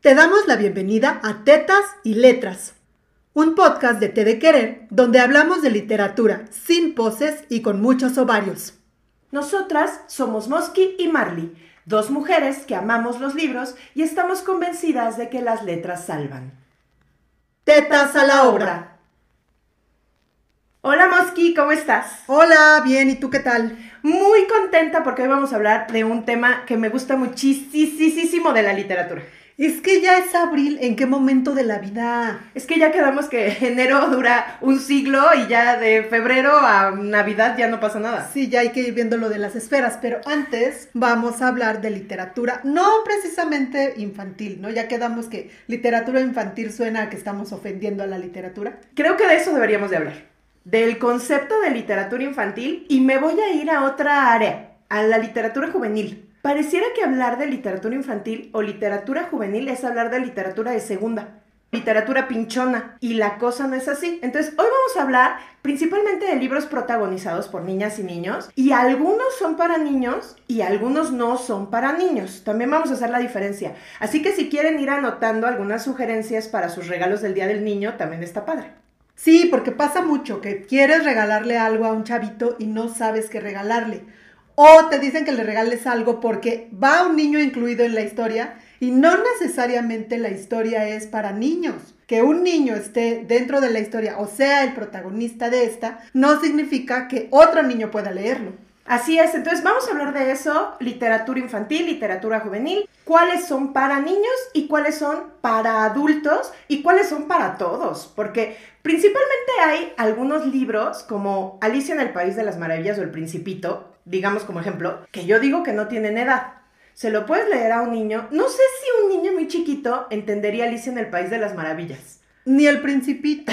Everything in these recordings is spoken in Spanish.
Te damos la bienvenida a Tetas y Letras, un podcast de Te de Querer donde hablamos de literatura sin poses y con muchos ovarios. Nosotras somos Mosky y Marley, dos mujeres que amamos los libros y estamos convencidas de que las letras salvan. Tetas a la obra. Hola Mosky, ¿cómo estás? Hola, bien, ¿y tú qué tal? Muy contenta porque hoy vamos a hablar de un tema que me gusta muchísimo de la literatura. Es que ya es abril, ¿en qué momento de la vida? Es que ya quedamos que enero dura un siglo y ya de febrero a Navidad ya no pasa nada. Sí, ya hay que ir viendo lo de las esferas, pero antes vamos a hablar de literatura, no precisamente infantil, ¿no? Ya quedamos que literatura infantil suena a que estamos ofendiendo a la literatura. Creo que de eso deberíamos de hablar, del concepto de literatura infantil y me voy a ir a otra área, a la literatura juvenil. Pareciera que hablar de literatura infantil o literatura juvenil es hablar de literatura de segunda, literatura pinchona, y la cosa no es así. Entonces, hoy vamos a hablar principalmente de libros protagonizados por niñas y niños, y algunos son para niños y algunos no son para niños. También vamos a hacer la diferencia. Así que si quieren ir anotando algunas sugerencias para sus regalos del Día del Niño, también está padre. Sí, porque pasa mucho que quieres regalarle algo a un chavito y no sabes qué regalarle. O te dicen que le regales algo porque va un niño incluido en la historia y no necesariamente la historia es para niños. Que un niño esté dentro de la historia o sea el protagonista de esta no significa que otro niño pueda leerlo. Así es, entonces vamos a hablar de eso, literatura infantil, literatura juvenil, cuáles son para niños y cuáles son para adultos y cuáles son para todos, porque principalmente hay algunos libros como Alicia en el País de las Maravillas o El Principito, digamos como ejemplo, que yo digo que no tienen edad. Se lo puedes leer a un niño. No sé si un niño muy chiquito entendería Alicia en el País de las Maravillas. Ni el principito.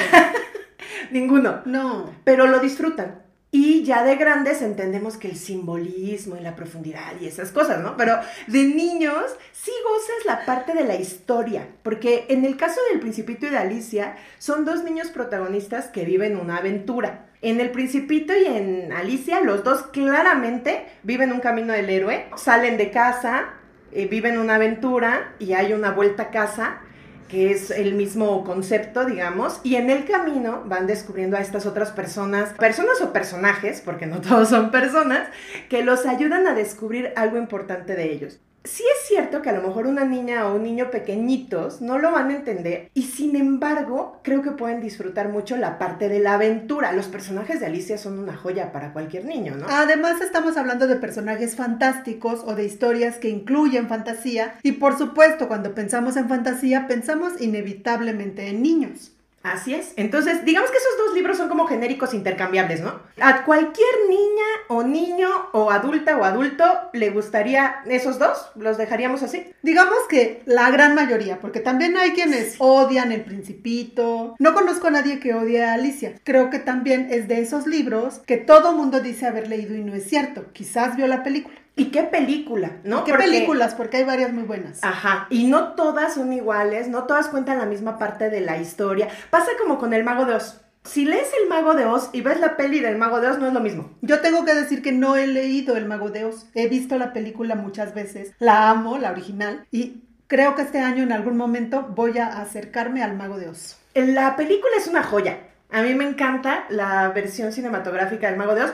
Ninguno. No. Pero lo disfrutan. Y ya de grandes entendemos que el simbolismo y la profundidad y esas cosas, ¿no? Pero de niños sí gozas la parte de la historia, porque en el caso del Principito y de Alicia son dos niños protagonistas que viven una aventura. En El Principito y en Alicia, los dos claramente viven un camino del héroe, salen de casa, eh, viven una aventura y hay una vuelta a casa que es el mismo concepto, digamos, y en el camino van descubriendo a estas otras personas, personas o personajes, porque no todos son personas, que los ayudan a descubrir algo importante de ellos sí es cierto que a lo mejor una niña o un niño pequeñitos no lo van a entender y sin embargo creo que pueden disfrutar mucho la parte de la aventura. Los personajes de Alicia son una joya para cualquier niño, ¿no? Además estamos hablando de personajes fantásticos o de historias que incluyen fantasía y por supuesto cuando pensamos en fantasía pensamos inevitablemente en niños. Así es. Entonces, digamos que esos dos libros son como genéricos intercambiables, ¿no? A cualquier niña o niño o adulta o adulto le gustaría esos dos, los dejaríamos así. Digamos que la gran mayoría, porque también hay quienes odian el principito. No conozco a nadie que odie a Alicia. Creo que también es de esos libros que todo mundo dice haber leído y no es cierto. Quizás vio la película. ¿Y qué película? ¿No? ¿Qué películas? Porque hay varias muy buenas. Ajá. Y no todas son iguales, no todas cuentan la misma parte de la historia. Pasa como con el Mago de Oz. Si lees el Mago de Oz y ves la peli del Mago de Oz, no es lo mismo. Yo tengo que decir que no he leído el Mago de Oz. He visto la película muchas veces. La amo, la original. Y creo que este año en algún momento voy a acercarme al Mago de Oz. La película es una joya. A mí me encanta la versión cinematográfica del Mago de Oz.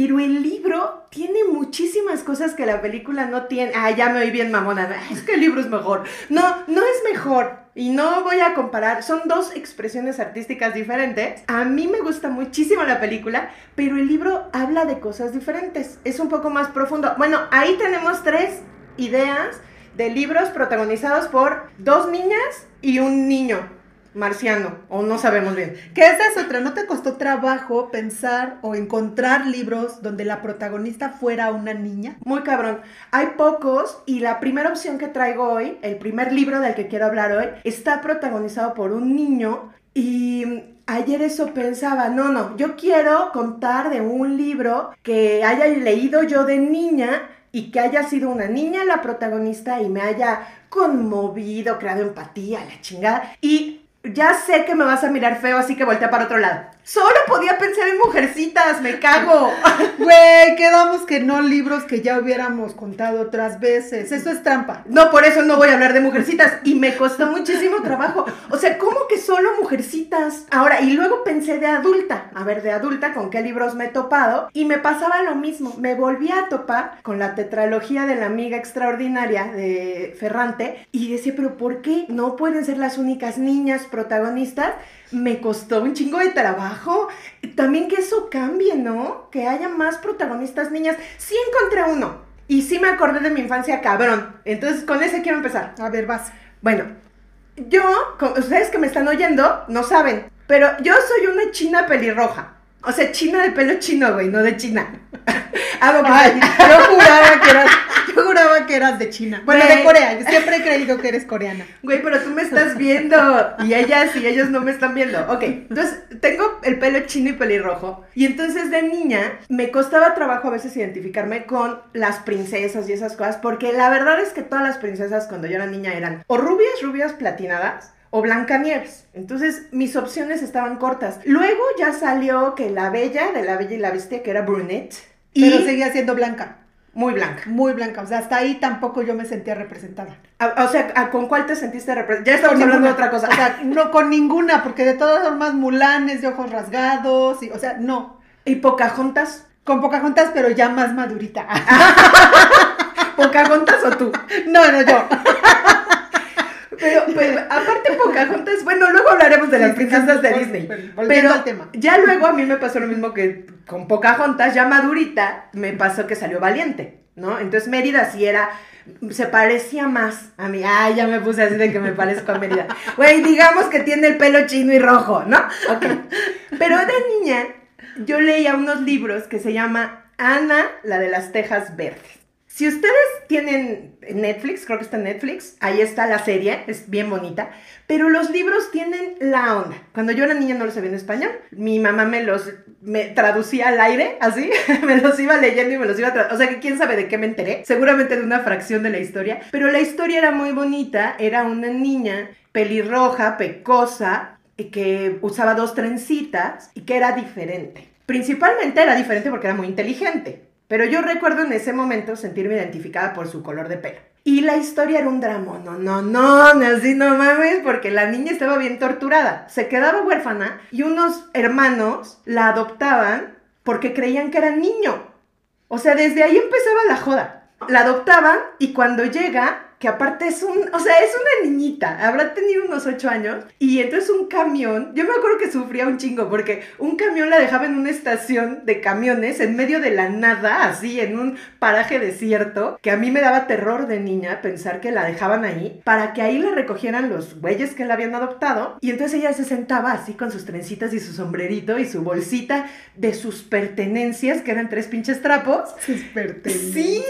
Pero el libro tiene muchísimas cosas que la película no tiene. Ah, ya me oí bien mamona. Es que el libro es mejor. No, no es mejor. Y no voy a comparar. Son dos expresiones artísticas diferentes. A mí me gusta muchísimo la película, pero el libro habla de cosas diferentes. Es un poco más profundo. Bueno, ahí tenemos tres ideas de libros protagonizados por dos niñas y un niño marciano, o no sabemos bien. Que esa es otra, ¿no te costó trabajo pensar o encontrar libros donde la protagonista fuera una niña? Muy cabrón. Hay pocos y la primera opción que traigo hoy, el primer libro del que quiero hablar hoy, está protagonizado por un niño y ayer eso pensaba, no, no, yo quiero contar de un libro que haya leído yo de niña y que haya sido una niña la protagonista y me haya conmovido, creado empatía, la chingada. Y ya sé que me vas a mirar feo, así que voltea para otro lado. Solo podía pensar en mujercitas, me cago. Güey, quedamos que no libros que ya hubiéramos contado otras veces. Eso es trampa. No, por eso no voy a hablar de mujercitas. Y me costó muchísimo trabajo. O sea, ¿cómo que solo mujercitas? Ahora, y luego pensé de adulta. A ver, de adulta, ¿con qué libros me he topado? Y me pasaba lo mismo. Me volví a topar con la tetralogía de la amiga extraordinaria de Ferrante. Y decía, pero ¿por qué no pueden ser las únicas niñas protagonistas? me costó un chingo de trabajo. También que eso cambie, ¿no? Que haya más protagonistas niñas. Sí encontré uno. Y sí me acordé de mi infancia cabrón. Entonces con ese quiero empezar. A ver, vas. Bueno, yo, ustedes que me están oyendo, no saben. Pero yo soy una china pelirroja. O sea, china de pelo chino, güey, no de China. ah, yo juraba que eras, yo juraba que eras de China. Bueno, de Corea. Yo siempre he creído que eres coreana. Güey, pero tú me estás viendo. Y ellas y ellos no me están viendo. Ok, entonces tengo el pelo chino y pelirrojo. Y entonces de niña me costaba trabajo a veces identificarme con las princesas y esas cosas. Porque la verdad es que todas las princesas cuando yo era niña eran o rubias, rubias platinadas o Blancanieves. Entonces mis opciones estaban cortas. Luego ya salió que la Bella, de la Bella y la Bestia, que era brunette. Y Pero seguía siendo blanca. Muy blanca. Muy blanca. O sea, hasta ahí tampoco yo me sentía representada. o sea, ¿con cuál te sentiste representada? Ya estamos hablando de otra cosa. O sea, no con ninguna, porque de todas formas mulanes, de ojos rasgados, y, o sea, no. ¿Y Pocahontas? Con Pocahontas, pero ya más madurita. ¿Pocahontas o tú? No, no, yo. Pero, pero aparte Pocahontas, bueno, luego hablaremos de las princesas de Disney. Pero al tema. ya luego a mí me pasó lo mismo que con Pocahontas, ya madurita, me pasó que salió Valiente, ¿no? Entonces Mérida sí era se parecía más a mí. Ay, ya me puse así de que me parezco a Mérida. Güey, digamos que tiene el pelo chino y rojo, ¿no? Ok. Pero de niña, yo leía unos libros que se llama Ana, la de las tejas verdes. Si ustedes tienen Netflix, creo que está en Netflix, ahí está la serie, es bien bonita, pero los libros tienen la onda. Cuando yo era niña no los sabía en español, mi mamá me los me traducía al aire, así, me los iba leyendo y me los iba traduciendo, o sea que quién sabe de qué me enteré, seguramente de una fracción de la historia, pero la historia era muy bonita, era una niña pelirroja, pecosa, que usaba dos trencitas y que era diferente. Principalmente era diferente porque era muy inteligente. Pero yo recuerdo en ese momento sentirme identificada por su color de pelo. Y la historia era un drama, no, no, no, así no mames, porque la niña estaba bien torturada. Se quedaba huérfana y unos hermanos la adoptaban porque creían que era niño. O sea, desde ahí empezaba la joda. La adoptaban y cuando llega que aparte es un, o sea, es una niñita, habrá tenido unos ocho años, y entonces un camión, yo me acuerdo que sufría un chingo, porque un camión la dejaba en una estación de camiones en medio de la nada, así, en un paraje desierto, que a mí me daba terror de niña pensar que la dejaban ahí, para que ahí la recogieran los güeyes que la habían adoptado, y entonces ella se sentaba así con sus trencitas y su sombrerito y su bolsita de sus pertenencias, que eran tres pinches trapos. Sus pertenencias. Sí,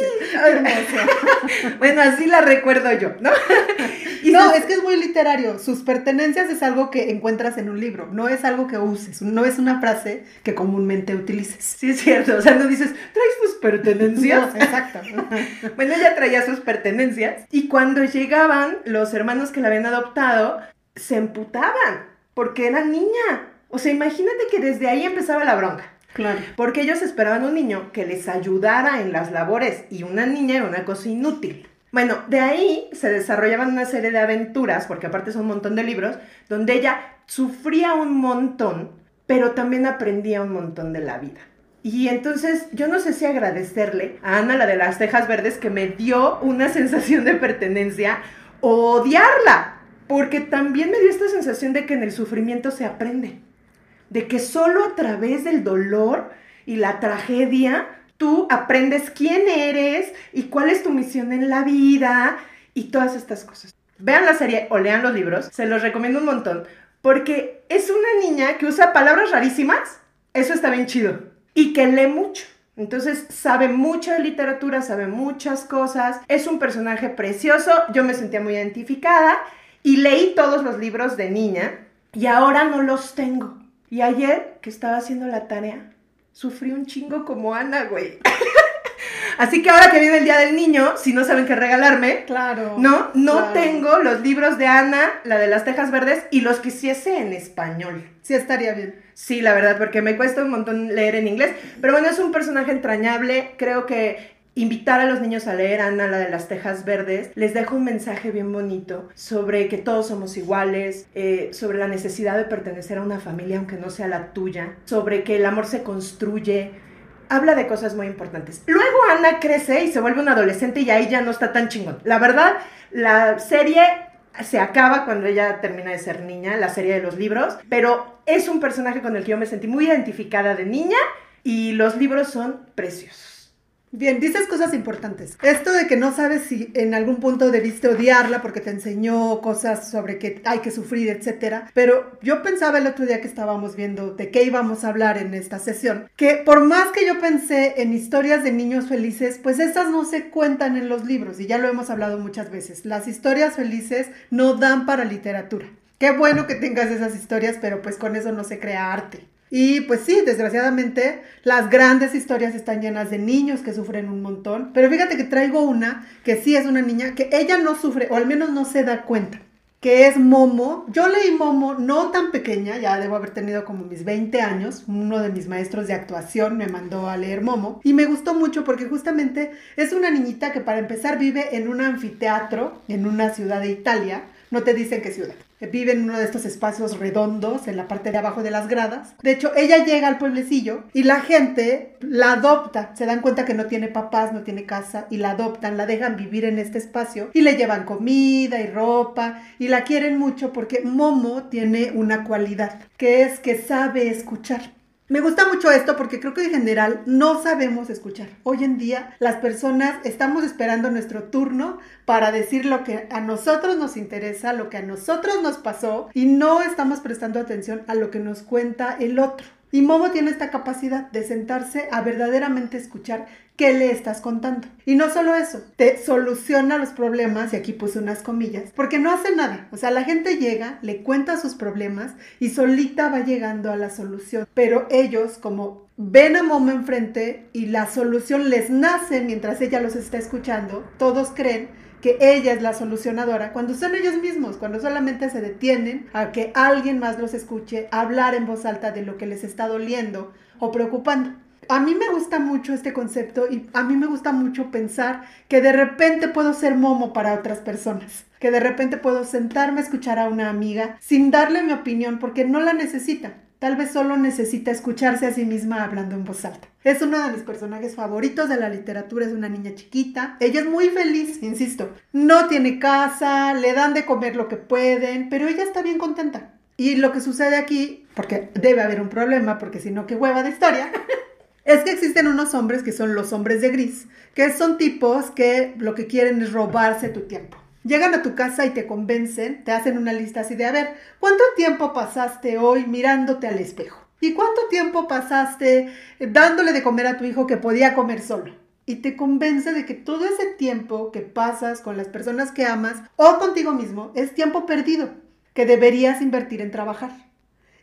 bueno, así la recuerdo yo, ¿no? y no, es que es muy literario. Sus pertenencias es algo que encuentras en un libro, no es algo que uses, no es una frase que comúnmente utilices. Sí, es cierto. O sea, no dices, traes tus pertenencias. exacto. bueno, ella traía sus pertenencias y cuando llegaban los hermanos que la habían adoptado, se emputaban porque era niña. O sea, imagínate que desde ahí empezaba la bronca. Claro. Porque ellos esperaban un niño que les ayudara en las labores y una niña era una cosa inútil. Bueno, de ahí se desarrollaban una serie de aventuras, porque aparte son un montón de libros, donde ella sufría un montón, pero también aprendía un montón de la vida. Y entonces yo no sé si agradecerle a Ana, la de las cejas verdes, que me dio una sensación de pertenencia o odiarla, porque también me dio esta sensación de que en el sufrimiento se aprende, de que solo a través del dolor y la tragedia tú aprendes quién eres y cuál es tu misión en la vida y todas estas cosas. Vean la serie o lean los libros, se los recomiendo un montón, porque es una niña que usa palabras rarísimas, eso está bien chido, y que lee mucho. Entonces sabe mucho de literatura, sabe muchas cosas, es un personaje precioso, yo me sentía muy identificada y leí todos los libros de niña y ahora no los tengo. Y ayer que estaba haciendo la tarea, sufrí un chingo como Ana, güey. Así que ahora que viene el Día del Niño, si no saben qué regalarme, Claro. no, no claro. tengo los libros de Ana, la de las Tejas Verdes, y los quisiese en español. Sí, estaría bien. Sí, la verdad, porque me cuesta un montón leer en inglés. Pero bueno, es un personaje entrañable. Creo que invitar a los niños a leer Ana, la de las Tejas Verdes, les deja un mensaje bien bonito sobre que todos somos iguales, eh, sobre la necesidad de pertenecer a una familia aunque no sea la tuya, sobre que el amor se construye. Habla de cosas muy importantes. Luego Ana crece y se vuelve una adolescente y ahí ya no está tan chingón. La verdad, la serie se acaba cuando ella termina de ser niña, la serie de los libros, pero es un personaje con el que yo me sentí muy identificada de niña y los libros son preciosos. Bien, dices cosas importantes. Esto de que no sabes si en algún punto debiste odiarla porque te enseñó cosas sobre que hay que sufrir, etcétera. Pero yo pensaba el otro día que estábamos viendo de qué íbamos a hablar en esta sesión, que por más que yo pensé en historias de niños felices, pues esas no se cuentan en los libros y ya lo hemos hablado muchas veces. Las historias felices no dan para literatura. Qué bueno que tengas esas historias, pero pues con eso no se crea arte. Y pues sí, desgraciadamente las grandes historias están llenas de niños que sufren un montón. Pero fíjate que traigo una que sí es una niña que ella no sufre, o al menos no se da cuenta, que es Momo. Yo leí Momo no tan pequeña, ya debo haber tenido como mis 20 años. Uno de mis maestros de actuación me mandó a leer Momo y me gustó mucho porque justamente es una niñita que para empezar vive en un anfiteatro en una ciudad de Italia. No te dicen qué ciudad. Vive en uno de estos espacios redondos en la parte de abajo de las gradas. De hecho, ella llega al pueblecillo y la gente la adopta. Se dan cuenta que no tiene papás, no tiene casa y la adoptan, la dejan vivir en este espacio y le llevan comida y ropa y la quieren mucho porque Momo tiene una cualidad que es que sabe escuchar. Me gusta mucho esto porque creo que en general no sabemos escuchar. Hoy en día las personas estamos esperando nuestro turno para decir lo que a nosotros nos interesa, lo que a nosotros nos pasó y no estamos prestando atención a lo que nos cuenta el otro. Y Momo tiene esta capacidad de sentarse a verdaderamente escuchar qué le estás contando. Y no solo eso, te soluciona los problemas, y aquí puse unas comillas, porque no hace nada. O sea, la gente llega, le cuenta sus problemas y solita va llegando a la solución. Pero ellos, como ven a Momo enfrente y la solución les nace mientras ella los está escuchando, todos creen que ella es la solucionadora, cuando son ellos mismos, cuando solamente se detienen a que alguien más los escuche hablar en voz alta de lo que les está doliendo o preocupando. A mí me gusta mucho este concepto y a mí me gusta mucho pensar que de repente puedo ser momo para otras personas, que de repente puedo sentarme a escuchar a una amiga sin darle mi opinión porque no la necesita. Tal vez solo necesita escucharse a sí misma hablando en voz alta. Es uno de mis personajes favoritos de la literatura, es una niña chiquita. Ella es muy feliz, insisto. No tiene casa, le dan de comer lo que pueden, pero ella está bien contenta. Y lo que sucede aquí, porque debe haber un problema, porque si no, qué hueva de historia, es que existen unos hombres que son los hombres de gris, que son tipos que lo que quieren es robarse tu tiempo. Llegan a tu casa y te convencen, te hacen una lista así de, a ver, ¿cuánto tiempo pasaste hoy mirándote al espejo? ¿Y cuánto tiempo pasaste dándole de comer a tu hijo que podía comer solo? Y te convence de que todo ese tiempo que pasas con las personas que amas o contigo mismo es tiempo perdido, que deberías invertir en trabajar.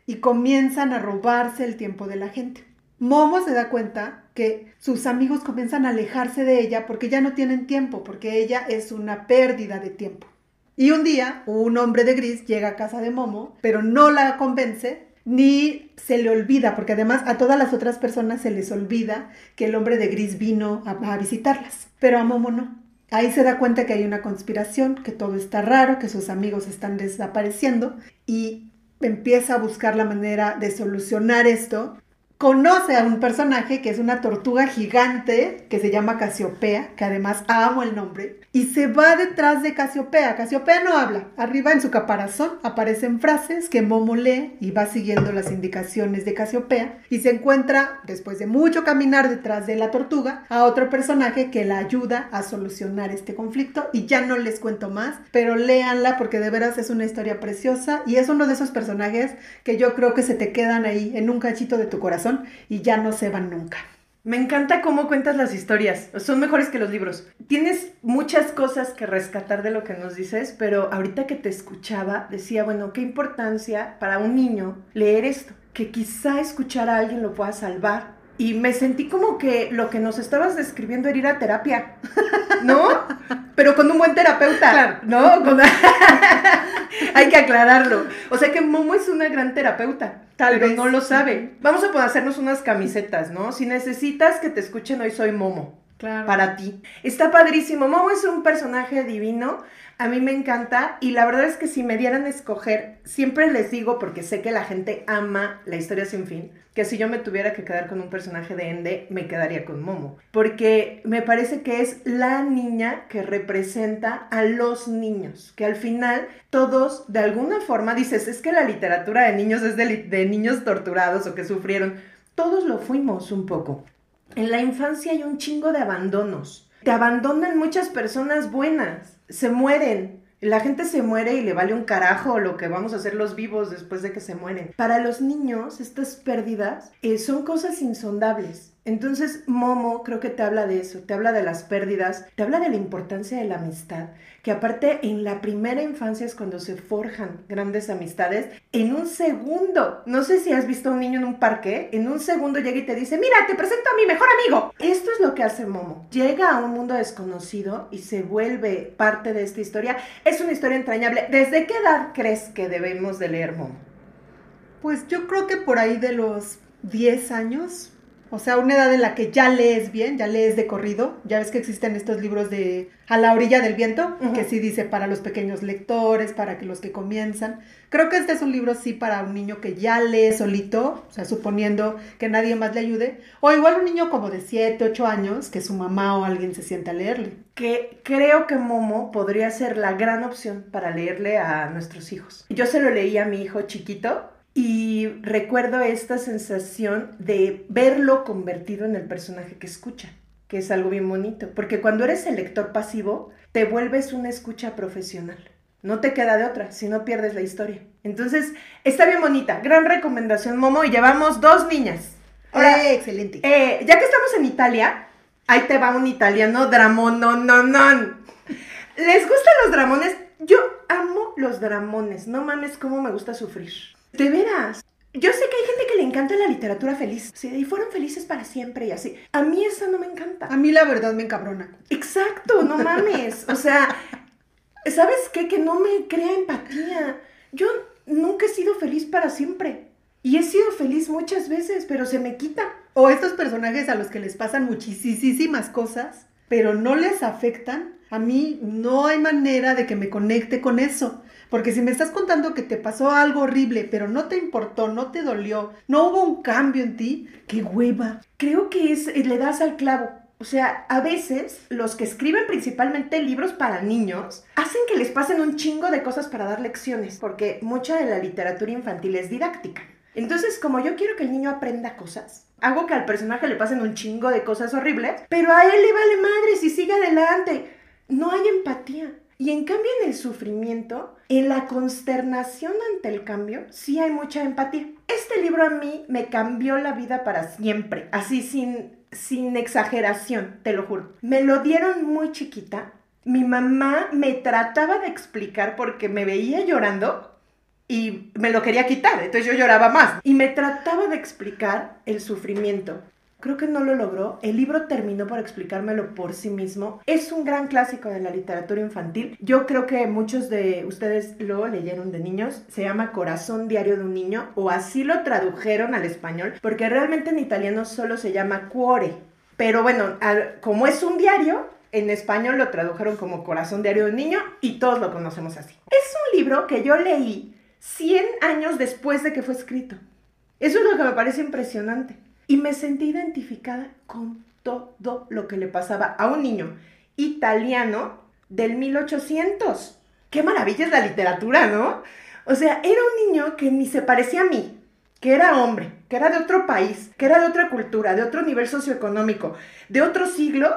Y comienzan a robarse el tiempo de la gente. Momo se da cuenta que sus amigos comienzan a alejarse de ella porque ya no tienen tiempo, porque ella es una pérdida de tiempo. Y un día, un hombre de gris llega a casa de Momo, pero no la convence ni se le olvida, porque además a todas las otras personas se les olvida que el hombre de gris vino a, visitarlas, pero a Momo no. Ahí se da cuenta que hay una conspiración, que todo está raro, que sus amigos están desapareciendo y empieza a buscar la manera de solucionar esto conoce a un personaje que es una tortuga gigante que se llama Casiopea, que además amo el nombre, y se va detrás de Casiopea. Casiopea no habla. Arriba en su caparazón aparecen frases que Momo lee y va siguiendo las indicaciones de Casiopea y se encuentra, después de mucho caminar detrás de la tortuga, a otro personaje que la ayuda a solucionar este conflicto y ya no les cuento más, pero léanla porque de veras es una historia preciosa y es uno de esos personajes que yo creo que se te quedan ahí en un cachito de tu corazón y ya no se van nunca. Me encanta cómo cuentas las historias. Son mejores que los libros. Tienes muchas cosas que rescatar de lo que nos dices, pero ahorita que te escuchaba decía, bueno, qué importancia para un niño leer esto. Que quizá escuchar a alguien lo pueda salvar y me sentí como que lo que nos estabas describiendo era ir a terapia, ¿no? Pero con un buen terapeuta, ¿no? Hay que aclararlo. O sea que Momo es una gran terapeuta, Tal pero no lo sabe. Vamos a poder hacernos unas camisetas, ¿no? Si necesitas que te escuchen hoy soy Momo. Para ti. Está padrísimo. Momo es un personaje divino a mí me encanta y la verdad es que si me dieran a escoger, siempre les digo, porque sé que la gente ama la historia sin fin, que si yo me tuviera que quedar con un personaje de Ende, me quedaría con Momo. Porque me parece que es la niña que representa a los niños, que al final todos, de alguna forma, dices, es que la literatura de niños es de, de niños torturados o que sufrieron. Todos lo fuimos un poco. En la infancia hay un chingo de abandonos. Te abandonan muchas personas buenas se mueren. La gente se muere y le vale un carajo lo que vamos a hacer los vivos después de que se mueren. Para los niños, estas pérdidas eh, son cosas insondables. Entonces, Momo creo que te habla de eso, te habla de las pérdidas, te habla de la importancia de la amistad, que aparte en la primera infancia es cuando se forjan grandes amistades. En un segundo, no sé si has visto a un niño en un parque, en un segundo llega y te dice, mira, te presento a mi mejor amigo. Esto es lo que hace Momo. Llega a un mundo desconocido y se vuelve parte de esta historia. Es una historia entrañable. ¿Desde qué edad crees que debemos de leer Momo? Pues yo creo que por ahí de los 10 años, o sea, una edad en la que ya lees bien, ya lees de corrido. Ya ves que existen estos libros de A la orilla del viento, que sí dice para los pequeños lectores, para que los que comienzan. Creo que este es un libro sí para un niño que ya lee solito, o sea, suponiendo que nadie más le ayude. O igual un niño como de 7, 8 años, que su mamá o alguien se sienta a leerle. Que creo que Momo podría ser la gran opción para leerle a nuestros hijos. Yo se lo leí a mi hijo chiquito y recuerdo esta sensación de verlo convertido en el personaje que escucha, que es algo bien bonito, porque cuando eres el lector pasivo, te vuelves una escucha profesional. No te queda de otra, si no pierdes la historia. Entonces, está bien bonita. Gran recomendación, Momo, y llevamos dos niñas. Ahora, eh, excelente. Eh, ya que estamos en Italia, ahí te va un italiano dramón, no, no, no. ¿Les gustan los dramones? Yo amo los dramones. No mames cómo me gusta sufrir. De veras. Yo sé que hay gente que le encanta la literatura feliz. Sí, y fueron felices para siempre y así. A mí esa no me encanta. A mí la verdad me encabrona. Exacto, no mames. O sea, ¿sabes qué? Que no me crea empatía. Yo nunca he sido feliz para siempre. Y he sido feliz muchas veces, pero se me quita. O estos personajes a los que les pasan muchísimas cosas, pero no les afectan. A mí no hay manera de que me conecte con eso. Porque si me estás contando que te pasó algo horrible, pero no te importó, no te dolió, no hubo un cambio en ti, qué hueva. Creo que es, eh, le das al clavo. O sea, a veces los que escriben principalmente libros para niños hacen que les pasen un chingo de cosas para dar lecciones, porque mucha de la literatura infantil es didáctica. Entonces, como yo quiero que el niño aprenda cosas, hago que al personaje le pasen un chingo de cosas horribles, pero a él le vale madre si sigue adelante. No hay empatía. Y en cambio en el sufrimiento, en la consternación ante el cambio, sí hay mucha empatía. Este libro a mí me cambió la vida para siempre, así sin, sin exageración, te lo juro. Me lo dieron muy chiquita. Mi mamá me trataba de explicar porque me veía llorando y me lo quería quitar, entonces yo lloraba más. Y me trataba de explicar el sufrimiento. Creo que no lo logró. El libro terminó por explicármelo por sí mismo. Es un gran clásico de la literatura infantil. Yo creo que muchos de ustedes lo leyeron de niños. Se llama Corazón Diario de un Niño o así lo tradujeron al español porque realmente en italiano solo se llama Cuore. Pero bueno, como es un diario, en español lo tradujeron como Corazón Diario de un Niño y todos lo conocemos así. Es un libro que yo leí 100 años después de que fue escrito. Eso es lo que me parece impresionante. Y me sentí identificada con todo lo que le pasaba a un niño italiano del 1800. Qué maravilla es la literatura, ¿no? O sea, era un niño que ni se parecía a mí, que era hombre, que era de otro país, que era de otra cultura, de otro nivel socioeconómico, de otro siglo,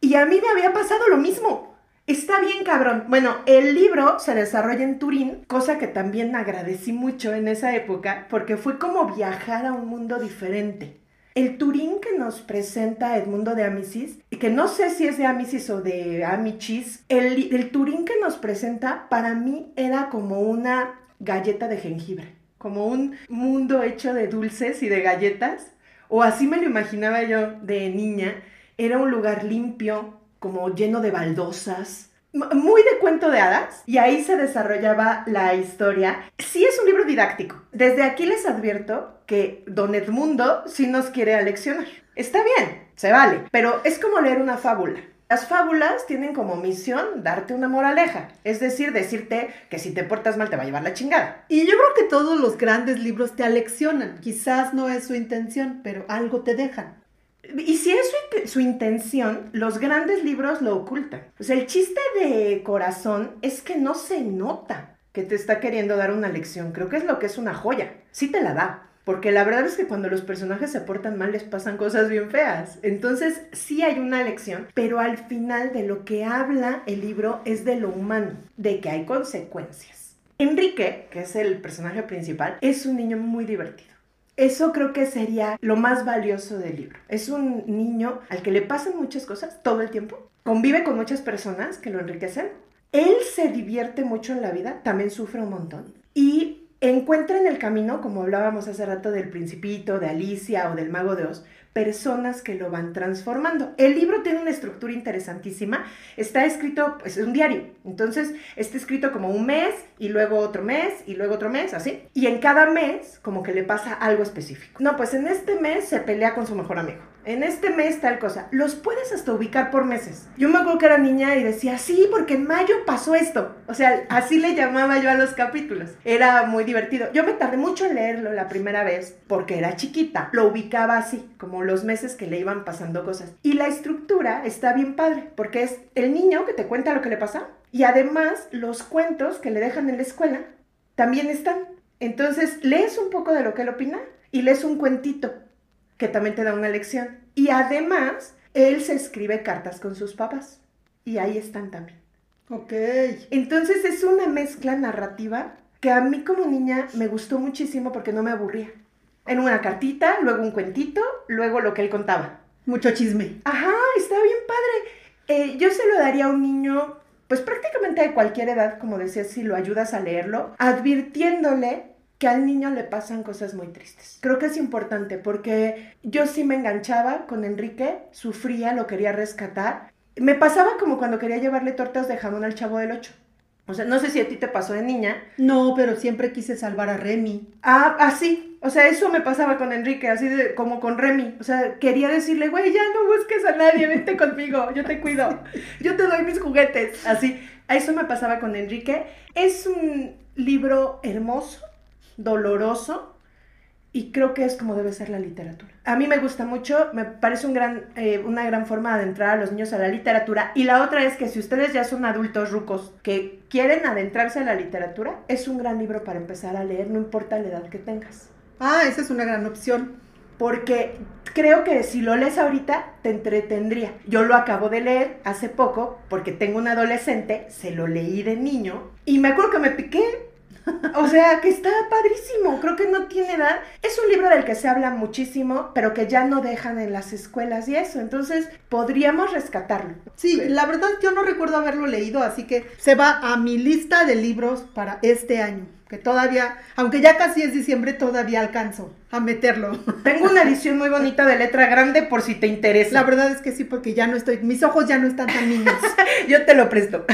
y a mí me había pasado lo mismo. Está bien, cabrón. Bueno, el libro se desarrolla en Turín, cosa que también agradecí mucho en esa época, porque fue como viajar a un mundo diferente. El Turín que nos presenta Edmundo de Amicis, y que no sé si es de Amicis o de Amichis, el Turín que nos presenta para mí era como una galleta de jengibre, como un mundo hecho de dulces y de galletas, o así me lo imaginaba yo de niña, era un lugar limpio, como lleno de baldosas, muy de cuento de hadas y ahí se desarrollaba la historia. Sí es un libro didáctico. Desde aquí les advierto que don Edmundo sí nos quiere aleccionar. Está bien, se vale, pero es como leer una fábula. Las fábulas tienen como misión darte una moraleja, es decir, decirte que si te portas mal te va a llevar la chingada. Y yo creo que todos los grandes libros te aleccionan. Quizás no es su intención, pero algo te dejan. Y si es su, intención, los grandes libros lo ocultan. O sea, el chiste de corazón es que no se nota que te está queriendo dar una lección. Creo que es lo que es una joya. Sí te la da. Porque la verdad es que cuando los personajes se portan mal les pasan cosas bien feas. Entonces sí hay una lección, pero al final de lo que habla el libro es de lo humano, de que hay consecuencias. Enrique, que es el personaje principal, es un niño muy divertido. Eso creo que sería lo más valioso del libro. Es un niño al que le pasan muchas cosas todo el tiempo. Convive con muchas personas que lo enriquecen. Él se divierte mucho en la vida, también sufre un montón. Y encuentra en el camino, como hablábamos hace rato del principito, de Alicia o del mago de Oz, personas que lo van transformando. El libro tiene una estructura interesantísima. Está escrito, pues es un diario. Entonces, está escrito como un mes y luego otro mes y luego otro mes, así. Y en cada mes, como que le pasa algo específico. No, pues en este mes se pelea con su mejor amigo en este mes tal cosa. Los puedes hasta ubicar por meses. Yo me acuerdo que era niña y decía, sí, porque en mayo pasó esto. O sea, así le llamaba yo a los capítulos. Era muy divertido. Yo me tardé mucho en leerlo la primera vez porque era chiquita. Lo ubicaba así, como los meses que le iban pasando cosas. Y la estructura está bien padre porque es el niño que te cuenta lo que le pasa y además los cuentos que le dejan en la escuela también están. Entonces lees un poco de lo que él opina y lees un cuentito que también te da una lección. Y además, él se escribe cartas con sus papás. Y ahí están también. Ok. Entonces es una mezcla narrativa que a mí como niña me gustó muchísimo porque no me aburría. En una cartita, luego un cuentito, luego lo que él contaba. Mucho chisme. Ajá, está bien padre. Eh, yo se lo daría a un niño, pues prácticamente de cualquier edad, como decía, si lo ayudas a leerlo, advirtiéndole que al niño le pasan cosas muy tristes. Creo que es importante porque yo sí me enganchaba con Enrique, sufría, lo quería rescatar. Me pasaba como cuando quería llevarle tortas de jamón al chavo del 8. O sea, no sé si a ti te pasó de niña. No, pero siempre quise salvar a Remy. Ah, así. o sea, eso me pasaba con Enrique, así de, como con Remy. O sea, quería decirle, güey, ya no busques a nadie, vente conmigo, yo te cuido. Yo te doy mis juguetes. Así. A eso me pasaba con Enrique. Es un libro hermoso doloroso y creo que es como debe ser la literatura. A mí me gusta mucho, me parece un gran, eh, una gran forma de adentrar a los niños a la literatura. Y la otra es que si ustedes ya son adultos rucos que quieren adentrarse a la literatura, es un gran libro para empezar a leer, no importa la edad que tengas. Ah, esa es una gran opción. Porque creo que si lo lees ahorita, te entretendría. Yo lo acabo de leer hace poco, porque tengo un adolescente, se lo leí de niño, y me acuerdo que me piqué o sea, que está padrísimo, creo que no tiene edad. Es un libro del que se habla muchísimo, pero que ya no dejan en las escuelas y eso, entonces podríamos rescatarlo. Sí, la verdad yo no recuerdo haberlo leído, así que se va a mi lista de libros para este año que todavía, aunque ya casi es diciembre, todavía alcanzo a meterlo. Tengo una edición muy bonita de letra grande por si te interesa. La verdad es que sí, porque ya no estoy, mis ojos ya no están tan niños. Yo te lo presto.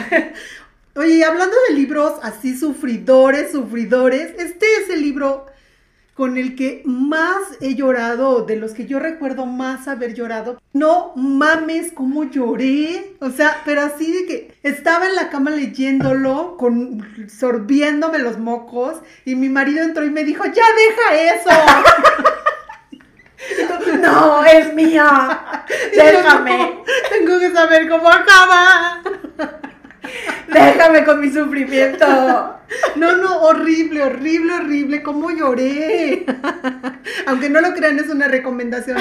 Oye, hablando de libros así sufridores, sufridores, este es el libro con el que más he llorado, de los que yo recuerdo más haber llorado. No mames cómo lloré. O sea, pero así de que estaba en la cama leyéndolo, con, sorbiéndome los mocos, y mi marido entró y me dijo, ya deja eso. no, es mía. Déjame. tengo que saber cómo acaba. Déjame con mi sufrimiento. No, no, horrible, horrible, horrible. ¿Cómo lloré? Aunque no lo crean, es una recomendación.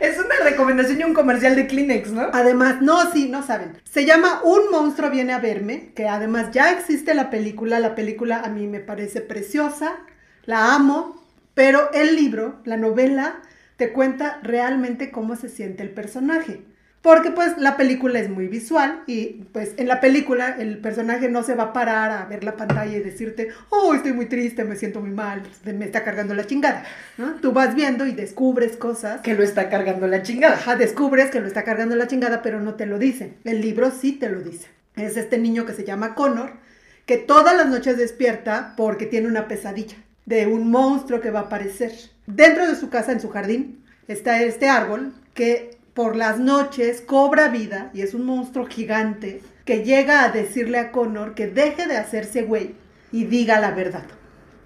Es una recomendación y un comercial de Kleenex, ¿no? Además, no, sí, no saben. Se llama Un monstruo viene a verme, que además ya existe la película. La película a mí me parece preciosa, la amo, pero el libro, la novela, te cuenta realmente cómo se siente el personaje. Porque pues la película es muy visual y pues en la película el personaje no se va a parar a ver la pantalla y decirte, oh, estoy muy triste, me siento muy mal, me está cargando la chingada. ¿no? Tú vas viendo y descubres cosas. Que lo está cargando la chingada. Ajá, descubres que lo está cargando la chingada, pero no te lo dicen. El libro sí te lo dice. Es este niño que se llama Connor, que todas las noches despierta porque tiene una pesadilla de un monstruo que va a aparecer. Dentro de su casa, en su jardín, está este árbol que por las noches cobra vida y es un monstruo gigante que llega a decirle a Connor que deje de hacerse güey y diga la verdad.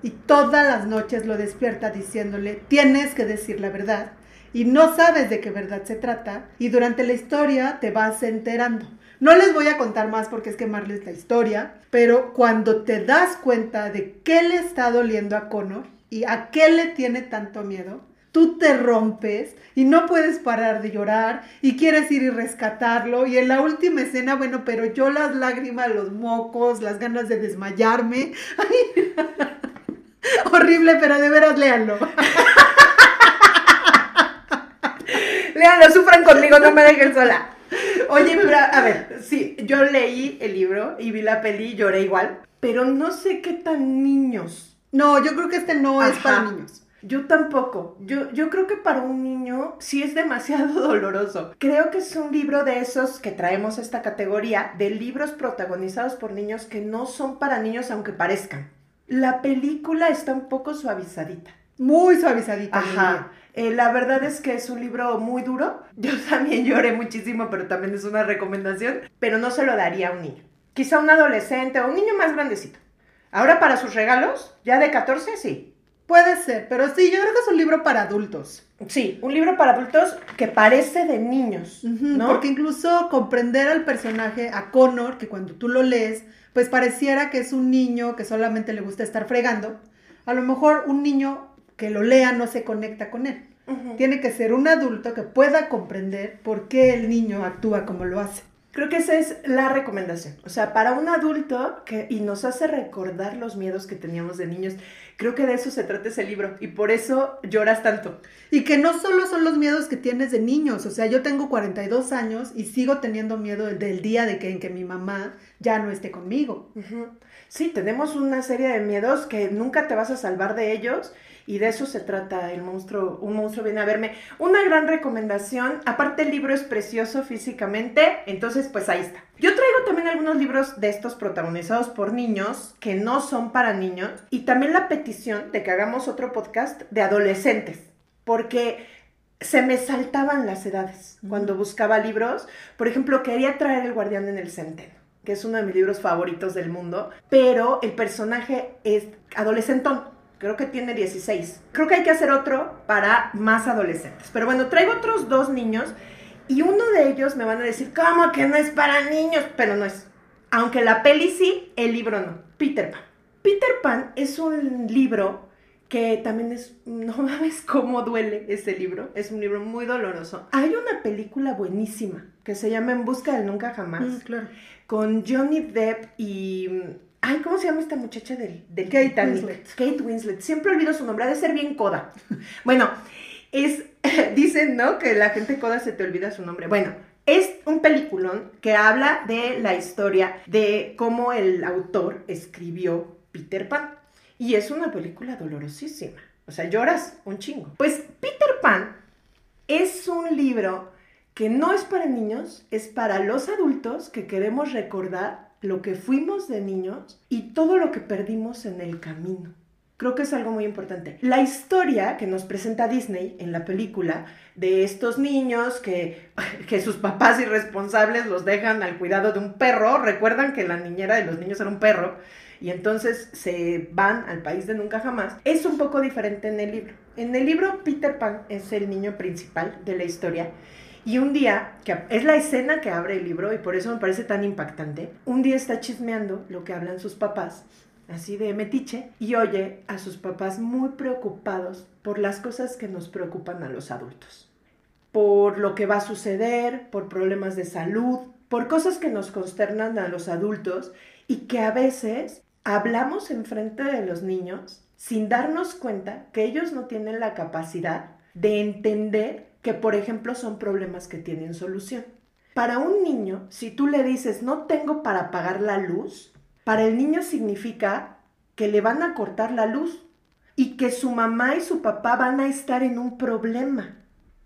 Y todas las noches lo despierta diciéndole, tienes que decir la verdad. Y no sabes de qué verdad se trata. Y durante la historia te vas enterando. No les voy a contar más porque es quemarles la historia. Pero cuando te das cuenta de qué le está doliendo a Connor y a qué le tiene tanto miedo, tú te rompes y no puedes parar de llorar y quieres ir y rescatarlo. Y en la última escena, bueno, pero yo las lágrimas, los mocos, las ganas de desmayarme. Horrible, pero de veras léanlo. léanlo, sufran conmigo, no me dejen sola. Oye, pero a ver, sí, yo leí el libro y vi la peli y lloré igual, pero no sé qué tan niños. No, yo creo que este no es para niños. Yo tampoco. Yo, yo creo que para un niño sí es demasiado doloroso. Creo que es un libro de esos que traemos esta categoría de libros protagonizados por niños que no son para niños aunque parezcan. La película está un poco suavizadita. Muy suavizadita. Ajá. Eh, la verdad es que es un libro muy duro. Yo también lloré muchísimo, pero también es una recomendación. Pero no se lo daría a un niño. Quizá un adolescente o un niño más grandecito. Ahora para sus regalos, ya de 14, sí. Puede ser, pero sí, yo creo que es un libro para adultos. Sí, un libro para adultos que parece de niños, ¿no? Porque incluso comprender al personaje, a Connor, que cuando tú lo lees, pues pareciera que es un niño que solamente le gusta estar fregando. A lo mejor un niño que lo lea no se conecta con él. Tiene que ser un adulto que pueda comprender por qué el niño actúa como lo hace. Creo que esa es la recomendación. O sea, para un adulto que, y nos hace recordar los miedos que teníamos de niños, creo que de eso se trata ese libro y por eso lloras tanto. Y que no solo son los miedos que tienes de niños, o sea, yo tengo 42 años y sigo teniendo miedo del día de que, en que mi mamá ya no esté conmigo. Sí, tenemos una serie de miedos que nunca te vas a salvar de ellos y de eso se trata el monstruo, un monstruo viene a verme. Una gran recomendación, aparte el libro es precioso físicamente, entonces pues ahí está. Yo traigo también algunos libros de estos protagonizados por niños que no son para niños y también la petición de que hagamos otro podcast de adolescentes, porque se me saltaban las edades cuando buscaba libros. Por ejemplo, quería traer El guardián en el centeno, que es uno de mis libros favoritos del mundo, pero el personaje es adolescentón Creo que tiene 16. Creo que hay que hacer otro para más adolescentes. Pero bueno, traigo otros dos niños y uno de ellos me van a decir, ¿cómo que no es para niños? Pero no es. Aunque la peli sí, el libro no. Peter Pan. Peter Pan es un libro que también es, no mames cómo duele ese libro, es un libro muy doloroso. Hay una película buenísima que se llama En Busca del Nunca Jamás, mm, claro. con Johnny Depp y Ay, ¿cómo se llama esta muchacha del, del Kate Winslet? Kate Winslet. Siempre olvido su nombre, ha de ser bien coda. bueno, es, dicen, ¿no? Que la gente coda se te olvida su nombre. Bueno, es un peliculón que habla de la historia de cómo el autor escribió Peter Pan. Y es una película dolorosísima. O sea, lloras un chingo. Pues Peter Pan es un libro que no es para niños, es para los adultos que queremos recordar lo que fuimos de niños y todo lo que perdimos en el camino. Creo que es algo muy importante. La historia que nos presenta Disney en la película de estos niños que, que sus papás irresponsables los dejan al cuidado de un perro, recuerdan que la niñera de los niños era un perro, y entonces se van al país de nunca jamás, es un poco diferente en el libro. En el libro Peter Pan es el niño principal de la historia y un día, que es la escena que abre el libro y por eso me parece tan impactante, un día está chismeando lo que hablan sus papás, así de metiche, y oye a sus papás muy preocupados por las cosas que nos preocupan a los adultos. Por lo que va a suceder, por problemas de salud, por cosas que nos consternan a los adultos y que a veces hablamos enfrente de los niños sin darnos cuenta que ellos no tienen la capacidad de entender que por ejemplo son problemas que tienen solución. Para un niño, si tú le dices, no tengo para pagar la luz, para el niño significa que le van a cortar la luz y que su mamá y su papá van a estar en un problema.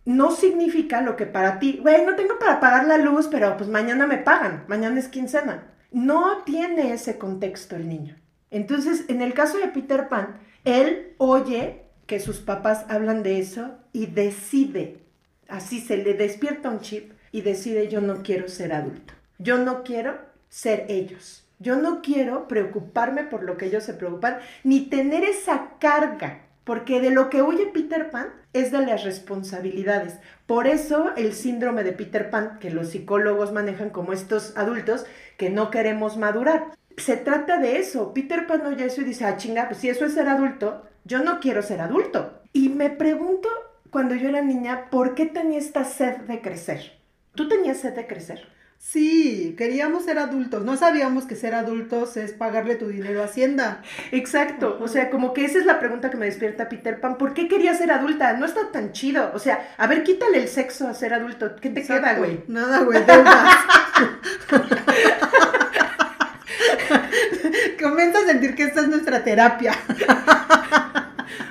No significa lo que para ti, güey, no tengo para pagar la luz, pero pues mañana me pagan, mañana es quincena. No tiene ese contexto el niño. Entonces, en el caso de Peter Pan, él oye que sus papás hablan de eso y decide, así se le despierta un chip y decide yo no quiero ser adulto, yo no quiero ser ellos, yo no quiero preocuparme por lo que ellos se preocupan, ni tener esa carga, porque de lo que huye Peter Pan es de las responsabilidades. Por eso el síndrome de Peter Pan, que los psicólogos manejan como estos adultos que no queremos madurar. Se trata de eso. Peter Pan oye eso y dice, ah, chinga, pues si eso es ser adulto, yo no quiero ser adulto. Y me pregunto, cuando yo era niña, ¿por qué tenía esta sed de crecer? ¿Tú tenías sed de crecer? Sí, queríamos ser adultos. No sabíamos que ser adultos es pagarle tu dinero a Hacienda. Exacto. O sea, como que esa es la pregunta que me despierta Peter Pan. ¿Por qué querías ser adulta? No está tan chido. O sea, a ver, quítale el sexo a ser adulto. ¿Qué te queda, güey? Nada, güey. Comienza a sentir que esta es nuestra terapia.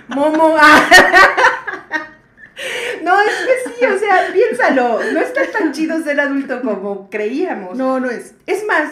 Momo. No, es que sí, o sea, piénsalo. No está tan chido ser adulto como creíamos. No, no es. Es más,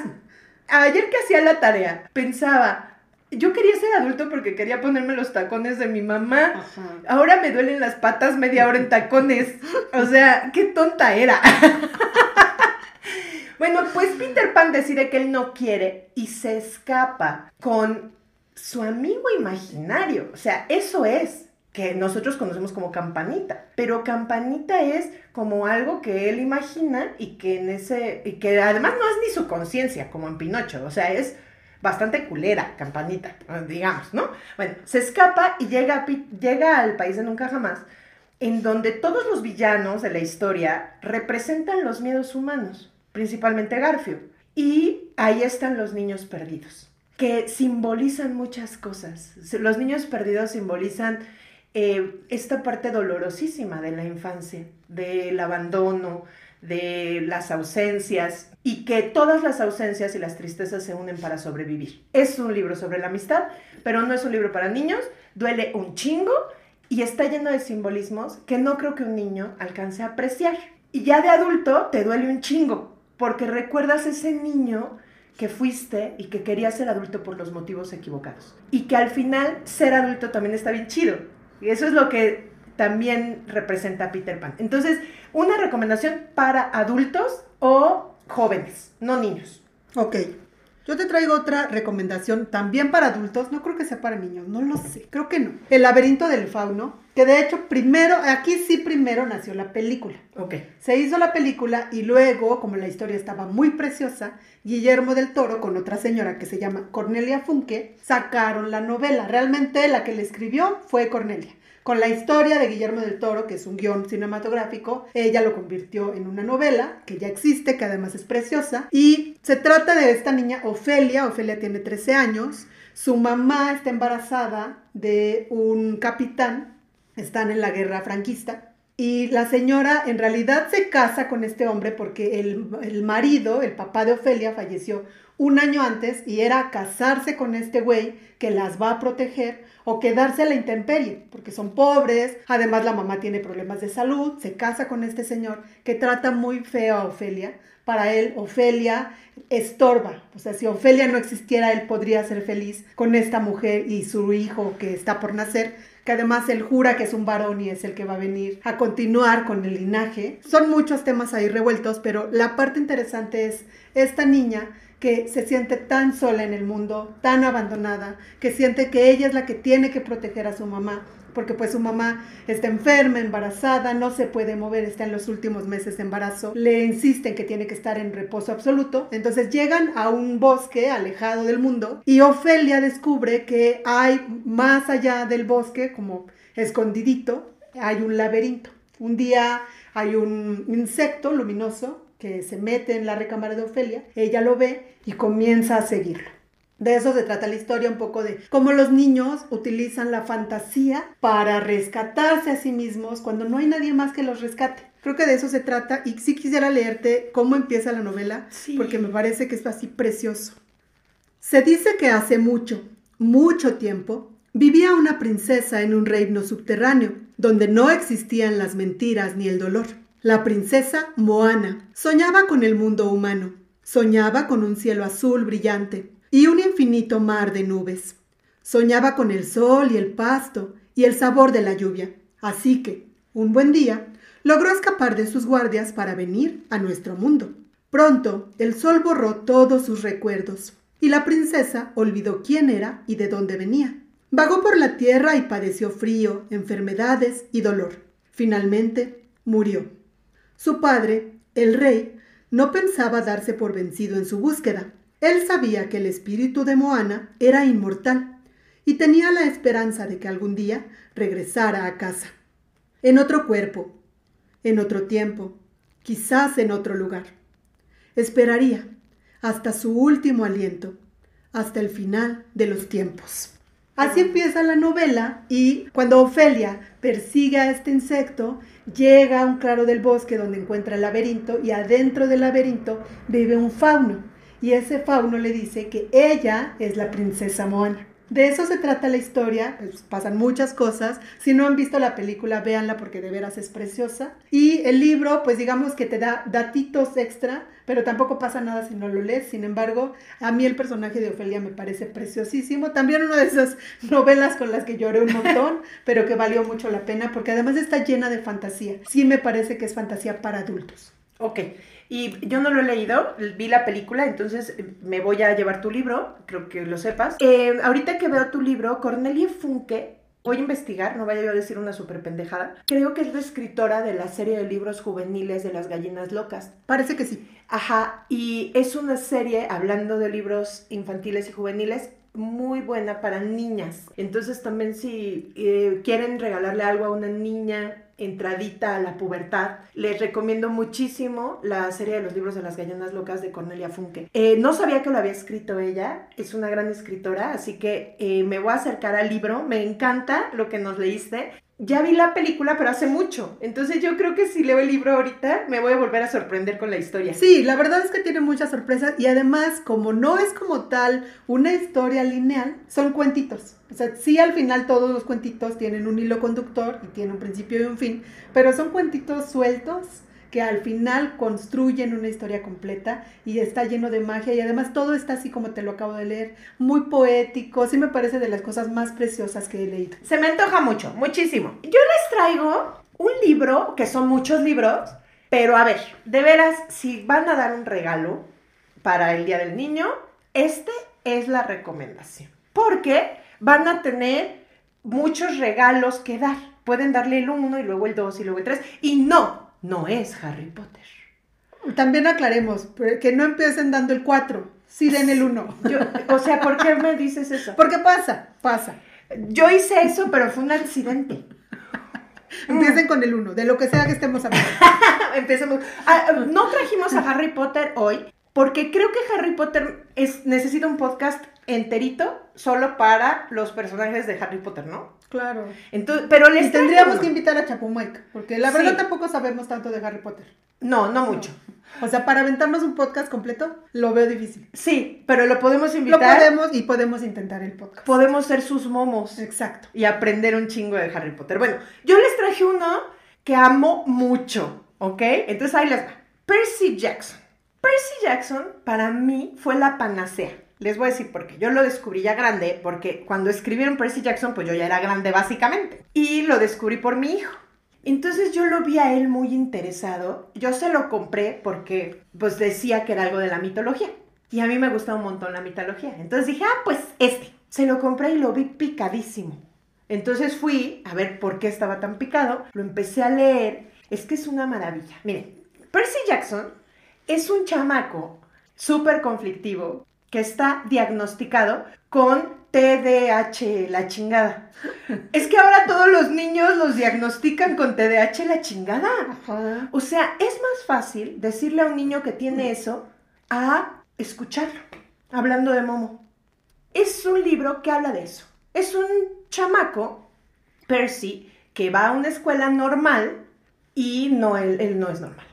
ayer que hacía la tarea, pensaba, yo quería ser adulto porque quería ponerme los tacones de mi mamá. Ahora me duelen las patas media hora en tacones. O sea, qué tonta era. bueno, pues Peter Pan decide que él no quiere y se escapa con su amigo imaginario. O sea, eso es que nosotros conocemos como campanita, pero campanita es como algo que él imagina y que en ese y que además no es ni su conciencia como en Pinocho, o sea, es bastante culera, campanita, digamos, ¿no? Bueno, se escapa y llega, llega al país de nunca jamás, en donde todos los villanos de la historia representan los miedos humanos, principalmente Garfield, y ahí están los niños perdidos, que simbolizan muchas cosas. Los niños perdidos simbolizan eh, esta parte dolorosísima de la infancia, del abandono, de las ausencias y que todas las ausencias y las tristezas se unen para sobrevivir. Es un libro sobre la amistad, pero no es un libro para niños, duele un chingo y está lleno de simbolismos que no creo que un niño alcance a apreciar. Y ya de adulto te duele un chingo, porque recuerdas ese niño que fuiste y que quería ser adulto por los motivos equivocados. Y que al final ser adulto también está bien chido y eso es lo que también representa Peter Pan. Entonces, una recomendación para adultos o jóvenes, no niños. Ok. Yo te traigo otra recomendación también para adultos, no creo que sea para niños, no lo sé, creo que no. El laberinto del fauno, que de hecho primero, aquí sí primero nació la película. Ok. Se hizo la película y luego, como la historia estaba muy preciosa, Guillermo del Toro con otra señora que se llama Cornelia Funke sacaron la novela. Realmente la que le escribió fue Cornelia con la historia de Guillermo del Toro, que es un guion cinematográfico. Ella lo convirtió en una novela que ya existe, que además es preciosa. Y se trata de esta niña Ofelia. Ofelia tiene 13 años. Su mamá está embarazada de un capitán. Están en la guerra franquista. Y la señora en realidad se casa con este hombre porque el, el, marido, el papá de Ofelia, falleció un año antes y era casarse con este güey que las va a proteger o quedarse a la intemperie, porque son pobres, además la mamá tiene problemas de salud, se casa con este señor que trata muy feo a Ofelia. Para él, Ofelia estorba. O sea, si Ofelia no existiera, él podría ser feliz con esta mujer y su hijo que está por nacer, que además él jura que es un varón y es el que va a venir a continuar con el linaje. Son muchos temas ahí revueltos, pero la parte interesante es esta niña que se siente tan sola en el mundo, tan abandonada, que siente que ella es la que tiene que proteger a su mamá, porque pues su mamá está enferma, embarazada, no se puede mover, está en los últimos meses de embarazo, le insisten que tiene que estar en reposo absoluto, entonces llegan a un bosque alejado del mundo y Ofelia descubre que hay más allá del bosque, como escondidito, hay un laberinto. Un día hay un insecto luminoso que se mete en la recámara de Ofelia, ella lo ve y comienza a seguirlo. De eso se trata la historia, un poco de cómo los niños utilizan la fantasía para rescatarse a sí mismos cuando no hay nadie más que los rescate. Creo que de eso se trata y sí quisiera leerte cómo empieza la novela, porque me parece que es así precioso. Se dice que hace mucho, mucho tiempo, vivía una princesa en un reino subterráneo, donde no existían las mentiras ni el dolor. La princesa Moana soñaba con el mundo humano, soñaba con un cielo azul brillante, y un infinito mar de nubes. Soñaba con el sol y el pasto y el sabor de la lluvia. Así que, un buen día, logró escapar de sus guardias para venir a nuestro mundo. Pronto, el sol borró todos sus recuerdos y la princesa olvidó quién era y de dónde venía. Vagó por la tierra y padeció frío, enfermedades y dolor. Finalmente, murió. Su padre, el rey, no pensaba darse por vencido en su búsqueda él sabía que el espíritu de Moana era inmortal y tenía la esperanza de que algún día regresara a casa. En otro cuerpo, en otro tiempo, quizás en otro lugar. Esperaría hasta su último aliento, hasta el final de los tiempos. Así empieza la novela y cuando Ofelia persigue a este insecto, llega a un claro del bosque donde encuentra el laberinto y adentro del laberinto vive un fauno y ese fauno le dice que ella es la princesa Moana. De eso se trata la historia, pues pasan muchas cosas. Si no han visto la película, véanla porque de veras es preciosa. Y el libro, pues digamos que te da datitos extra, pero tampoco pasa nada si no lo lees. Sin embargo, a mí el personaje de Ofelia me parece preciosísimo. También una de esas novelas con las que lloré un montón, pero que valió mucho la pena porque además está llena de fantasía. Sí me parece que es fantasía para adultos. Ok. Y yo no lo he leído, vi la película, entonces eh, me voy a llevar tu libro, creo que lo sepas. Eh, ahorita que veo tu libro, Cornelia Funke, voy a investigar, no vaya yo a decir una super pendejada. Creo que es la escritora de la serie de libros juveniles de las gallinas locas. Parece que sí. Ajá, y es una serie, hablando de libros infantiles y juveniles, muy buena para niñas. Entonces también si eh, quieren regalarle algo a una niña entradita a la pubertad, les recomiendo muchísimo la serie de los libros de las gallinas locas de Cornelia Funke. Eh, no sabía que lo había escrito ella, es una gran escritora, así que eh, me voy a acercar al libro, me encanta lo que nos leíste ya vi la película, pero hace mucho. Entonces yo creo que si leo el libro ahorita, me voy a volver a sorprender con la historia. Sí, la verdad es que tiene muchas sorpresas y además, como no es como tal una historia lineal, son cuentitos. O sea, sí al final todos los cuentitos tienen un hilo conductor y tienen un principio y un fin, pero son cuentitos sueltos que al final construyen una historia completa y está lleno de magia y además todo está así como te lo acabo de leer, muy poético, sí me parece de las cosas más preciosas que he leído. Se me antoja mucho, muchísimo. Yo les traigo un libro, que son muchos libros, pero a ver, de veras, si van a dar un regalo para el Día del Niño, este es la recomendación, porque van a tener muchos regalos que dar. Pueden darle el 1 y luego el 2 y luego el 3. Y no, no es Harry Potter. También aclaremos, que no empiecen dando el 4, sí den el 1. O sea, ¿por qué me dices eso? Porque pasa, pasa. Yo hice eso, pero fue un accidente. Empiecen con el 1, de lo que sea que estemos hablando. Empecemos. Ah, no trajimos a Harry Potter hoy, porque creo que Harry Potter es, necesita un podcast enterito solo para los personajes de Harry Potter, ¿no? Claro. Entonces, pero les tendríamos que invitar a Chapumac, porque la verdad tampoco sabemos tanto de Harry Potter. No, no mucho. O sea, para aventarnos un podcast completo, lo veo difícil. Sí, pero lo podemos invitar. Lo podemos y podemos intentar el podcast. Podemos ser sus momos. Exacto. Y aprender un chingo de Harry Potter. Bueno, yo les traje uno que amo mucho, ¿ok? Entonces ahí les va. Percy Jackson. Percy Jackson para mí fue la panacea. Les voy a decir por qué. Yo lo descubrí ya grande, porque cuando escribieron Percy Jackson, pues yo ya era grande básicamente. Y lo descubrí por mi hijo. Entonces yo lo vi a él muy interesado. Yo se lo compré porque pues decía que era algo de la mitología. Y a mí me gusta un montón la mitología. Entonces dije, ah, pues este. Se lo compré y lo vi picadísimo. Entonces fui a ver por qué estaba tan picado. Lo empecé a leer. Es que es una maravilla. Miren, Percy Jackson es un chamaco súper conflictivo que está diagnosticado con TDAH, la chingada. Es que ahora todos los niños los diagnostican con TDAH, la chingada. O sea, es más fácil decirle a un niño que tiene eso a escucharlo, hablando de Momo. es un libro que habla de eso. Es un chamaco, Percy, que va a una escuela normal y no, él, él no es normal.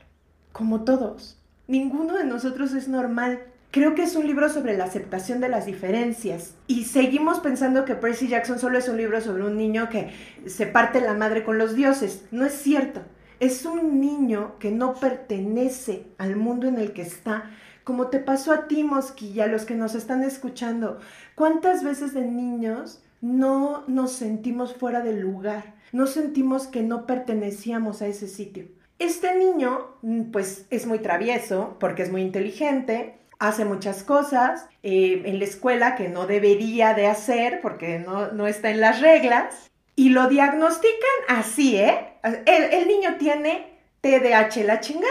Como todos. Ninguno de nosotros es normal. Creo que es un libro sobre la aceptación de las diferencias. Y seguimos pensando que Percy Jackson solo es un libro sobre un niño que se parte la madre con los dioses. No es cierto. Es un niño que no pertenece al mundo en el que está. Como te pasó a ti, Mosquilla, los que nos están escuchando. ¿Cuántas veces de niños no nos sentimos fuera del lugar? No sentimos que no pertenecíamos a ese sitio. Este niño, mm, pues, es muy travieso porque es muy inteligente, hace muchas cosas eh, en la escuela que no debería de hacer porque no, no está en las reglas y lo diagnostican así, ¿eh? El, el niño tiene TDAH la chingada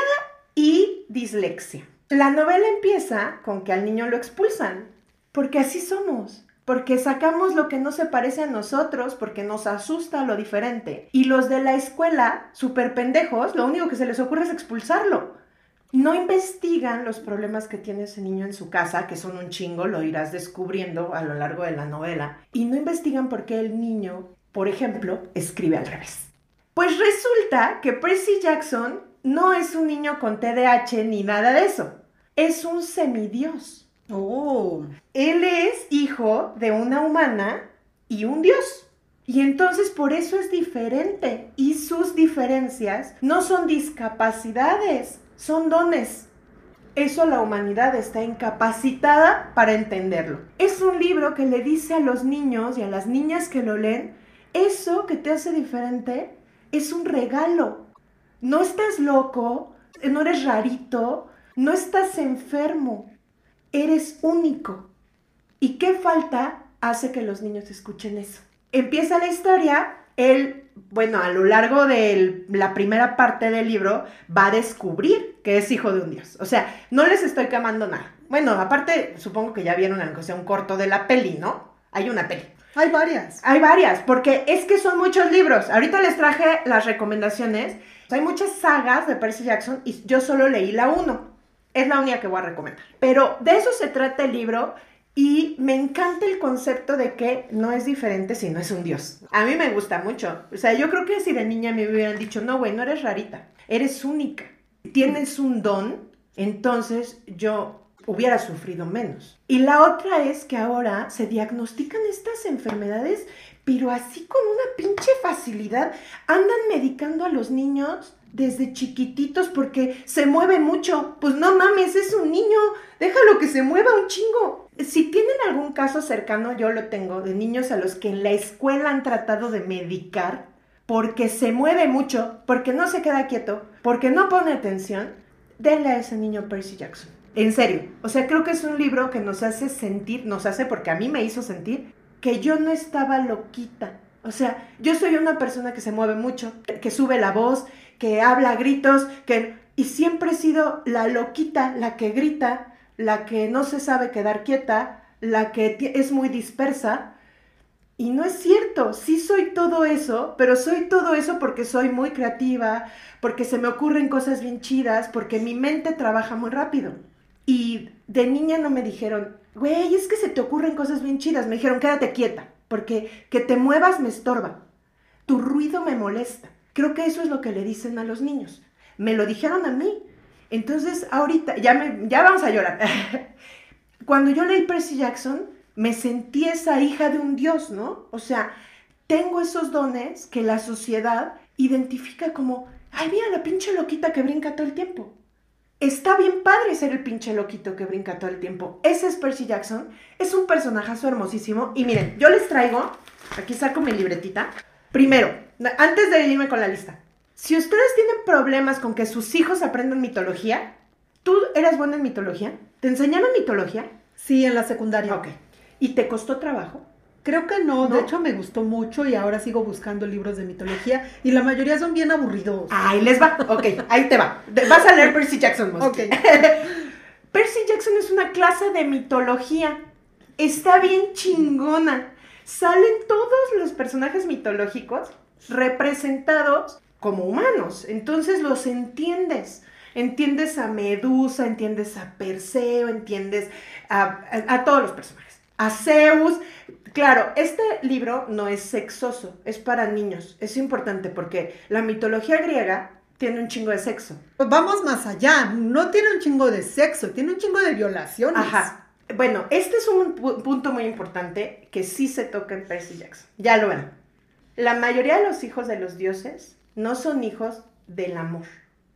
y dislexia. La novela empieza con que al niño lo expulsan, porque así somos, porque sacamos lo que no se parece a nosotros, porque nos asusta lo diferente. Y los de la escuela, súper pendejos, lo único que se les ocurre es expulsarlo. No investigan los problemas que tiene ese niño en su casa, que son un chingo, lo irás descubriendo a lo largo de la novela. Y no investigan por qué el niño, por ejemplo, escribe al revés. Pues resulta que Percy Jackson no es un niño con TDAH ni nada de eso. Es un semidios. Oh. Él es hijo de una humana y un dios. Y entonces por eso es diferente. Y sus diferencias no son discapacidades, son dones. Eso la humanidad está incapacitada para entenderlo. Es un libro que le dice a los niños y a las niñas que lo leen, eso que te hace diferente es un regalo. No estás loco, no eres rarito, no estás enfermo, eres único. ¿Y qué falta hace que los niños escuchen eso? Empieza la historia, él, bueno, a lo largo de la primera parte del libro va a descubrir que es hijo de un dios. O sea, no les estoy quemando nada. Bueno, aparte, supongo que ya vieron aunque sea un corto de la peli, ¿no? Hay una peli. Hay varias. Hay varias, porque es que son muchos libros. Ahorita les traje las recomendaciones. Hay muchas sagas de Percy Jackson y yo solo leí la uno. Es la única que voy a recomendar. Pero de eso se trata el libro y me encanta el concepto de que no es diferente si no es un dios. A mí me gusta mucho. O sea, yo creo que si de niña me hubieran dicho, no, güey, no eres rarita, eres única, tienes un don, entonces yo hubiera sufrido menos. Y la otra es que ahora se diagnostican estas enfermedades, pero así con una pinche facilidad. Andan medicando a los niños desde chiquititos porque se mueve mucho. Pues no mames, es un niño, déjalo que se mueva un chingo. Si tienen algún caso cercano, yo lo tengo, de niños a los que en la escuela han tratado de medicar porque se mueve mucho, porque no se queda quieto, porque no pone atención, denle a ese niño Percy Jackson. En serio, o sea, creo que es un libro que nos hace sentir, nos hace porque a mí me hizo sentir que yo no estaba loquita. O sea, yo soy una persona que se mueve mucho, que sube la voz, que habla a gritos, que y siempre he sido la loquita, la que grita, la que no se sabe quedar quieta, la que es muy dispersa. Y no es cierto, sí soy todo eso, pero soy todo eso porque soy muy creativa, porque se me ocurren cosas bien chidas, porque mi mente trabaja muy rápido. Y de niña no me dijeron, güey, es que se te ocurren cosas bien chidas. Me dijeron, quédate quieta, porque que te muevas me estorba. Tu ruido me molesta. Creo que eso es lo que le dicen a los niños. Me lo dijeron a mí. Entonces, ahorita, ya, me, ya vamos a llorar. Cuando yo leí Percy Jackson, me sentí esa hija de un dios, ¿no? O sea, tengo esos dones que la sociedad identifica como, ay, mira la pinche loquita que brinca todo el tiempo. Está bien padre ser el pinche loquito que brinca todo el tiempo. Ese es Percy Jackson. Es un personajazo hermosísimo. Y miren, yo les traigo, aquí saco mi libretita. Primero, antes de irme con la lista. Si ustedes tienen problemas con que sus hijos aprendan mitología, ¿tú eras buena en mitología? ¿Te enseñaron mitología? Sí, en la secundaria. Ok. ¿Y te costó trabajo? Creo que no, ¿No? de hecho me gustó mucho y ahora sigo buscando libros de mitología y la mayoría son bien aburridos. Ahí les va. Ok, ahí te va. Vas a leer Percy Jackson. Ok. Percy Jackson es una clase de mitología. Está bien chingona. Salen todos los personajes mitológicos representados como humanos. Entonces los entiendes. Entiendes a Medusa, entiendes a Perseo, entiendes a, a- a todos los personajes. a Zeus. Claro, este libro no es sexoso, es para niños. Es importante porque la mitología griega tiene un chingo de sexo. Vamos más allá, no tiene un chingo de sexo, tiene un chingo de violaciones. Ajá. Bueno, este es un pu- punto muy importante que sí se toca en Percy Jackson. Ya lo ven. La mayoría de los hijos de los dioses no son hijos del amor,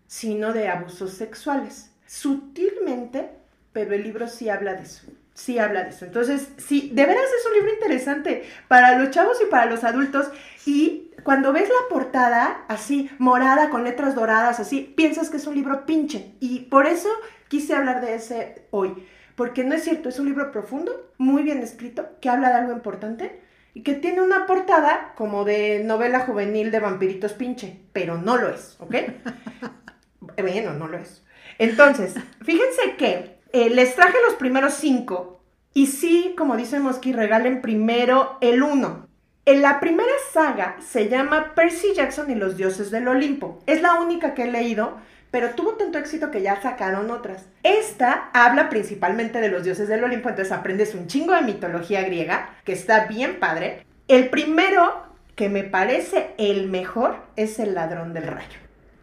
sino de abusos sexuales. Sutilmente, pero el libro sí habla de eso. Sí habla de eso. Entonces, sí, de veras es un libro interesante para los chavos y para los adultos. Y cuando ves la portada así, morada, con letras doradas, así, piensas que es un libro pinche. Y por eso quise hablar de ese hoy. Porque no es cierto, es un libro profundo, muy bien escrito, que habla de algo importante y que tiene una portada como de novela juvenil de vampiritos pinche, pero no lo es, ¿ok? bueno, no lo es. Entonces, fíjense que eh, les traje los primeros cinco y sí, como dice Mosky, regalen primero el uno. En la primera saga se llama Percy Jackson y los dioses del Olimpo. Es la única que he leído, pero tuvo tanto éxito que ya sacaron otras. Esta habla principalmente de los dioses del Olimpo, entonces aprendes un chingo de mitología griega, que está bien padre. El primero, que me parece el mejor, es el ladrón del rayo.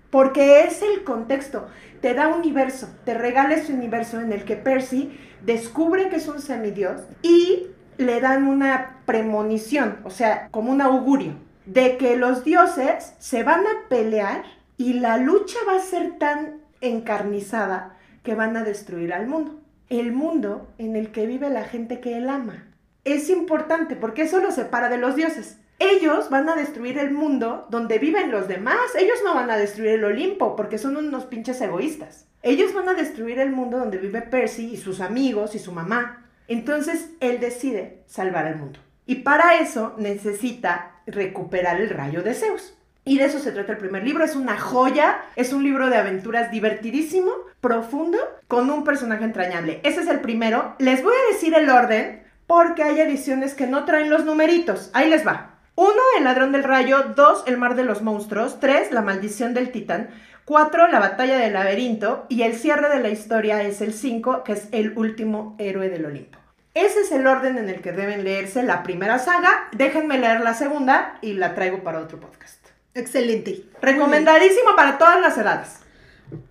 Porque es el contexto, te da universo, te regala ese universo en el que Percy descubre que es un semidios y le dan una premonición, o sea, como un augurio, de que los dioses se van a pelear y la lucha va a ser tan encarnizada que van a destruir al mundo. El mundo en el que vive la gente que él ama. Es importante porque eso lo separa de los dioses. Ellos van a destruir el mundo donde viven los demás. Ellos no van a destruir el Olimpo porque son unos pinches egoístas. Ellos van a destruir el mundo donde vive Percy y sus amigos y su mamá. Entonces él decide salvar al mundo. Y para eso necesita recuperar el rayo de Zeus. Y de eso se trata el primer libro. Es una joya, es un libro de aventuras divertidísimo, profundo, con un personaje entrañable. Ese es el primero. Les voy a decir el orden porque hay ediciones que no traen los numeritos. Ahí les va. Uno, El ladrón del rayo. Dos, El mar de los monstruos. Tres, La maldición del titán. Cuatro, La batalla del laberinto. Y el cierre de la historia es el cinco, que es el último héroe del Olimpo. Ese es el orden en el que deben leerse la primera saga. Déjenme leer la segunda y la traigo para otro podcast. Excelente. Recomendadísimo para todas las edades.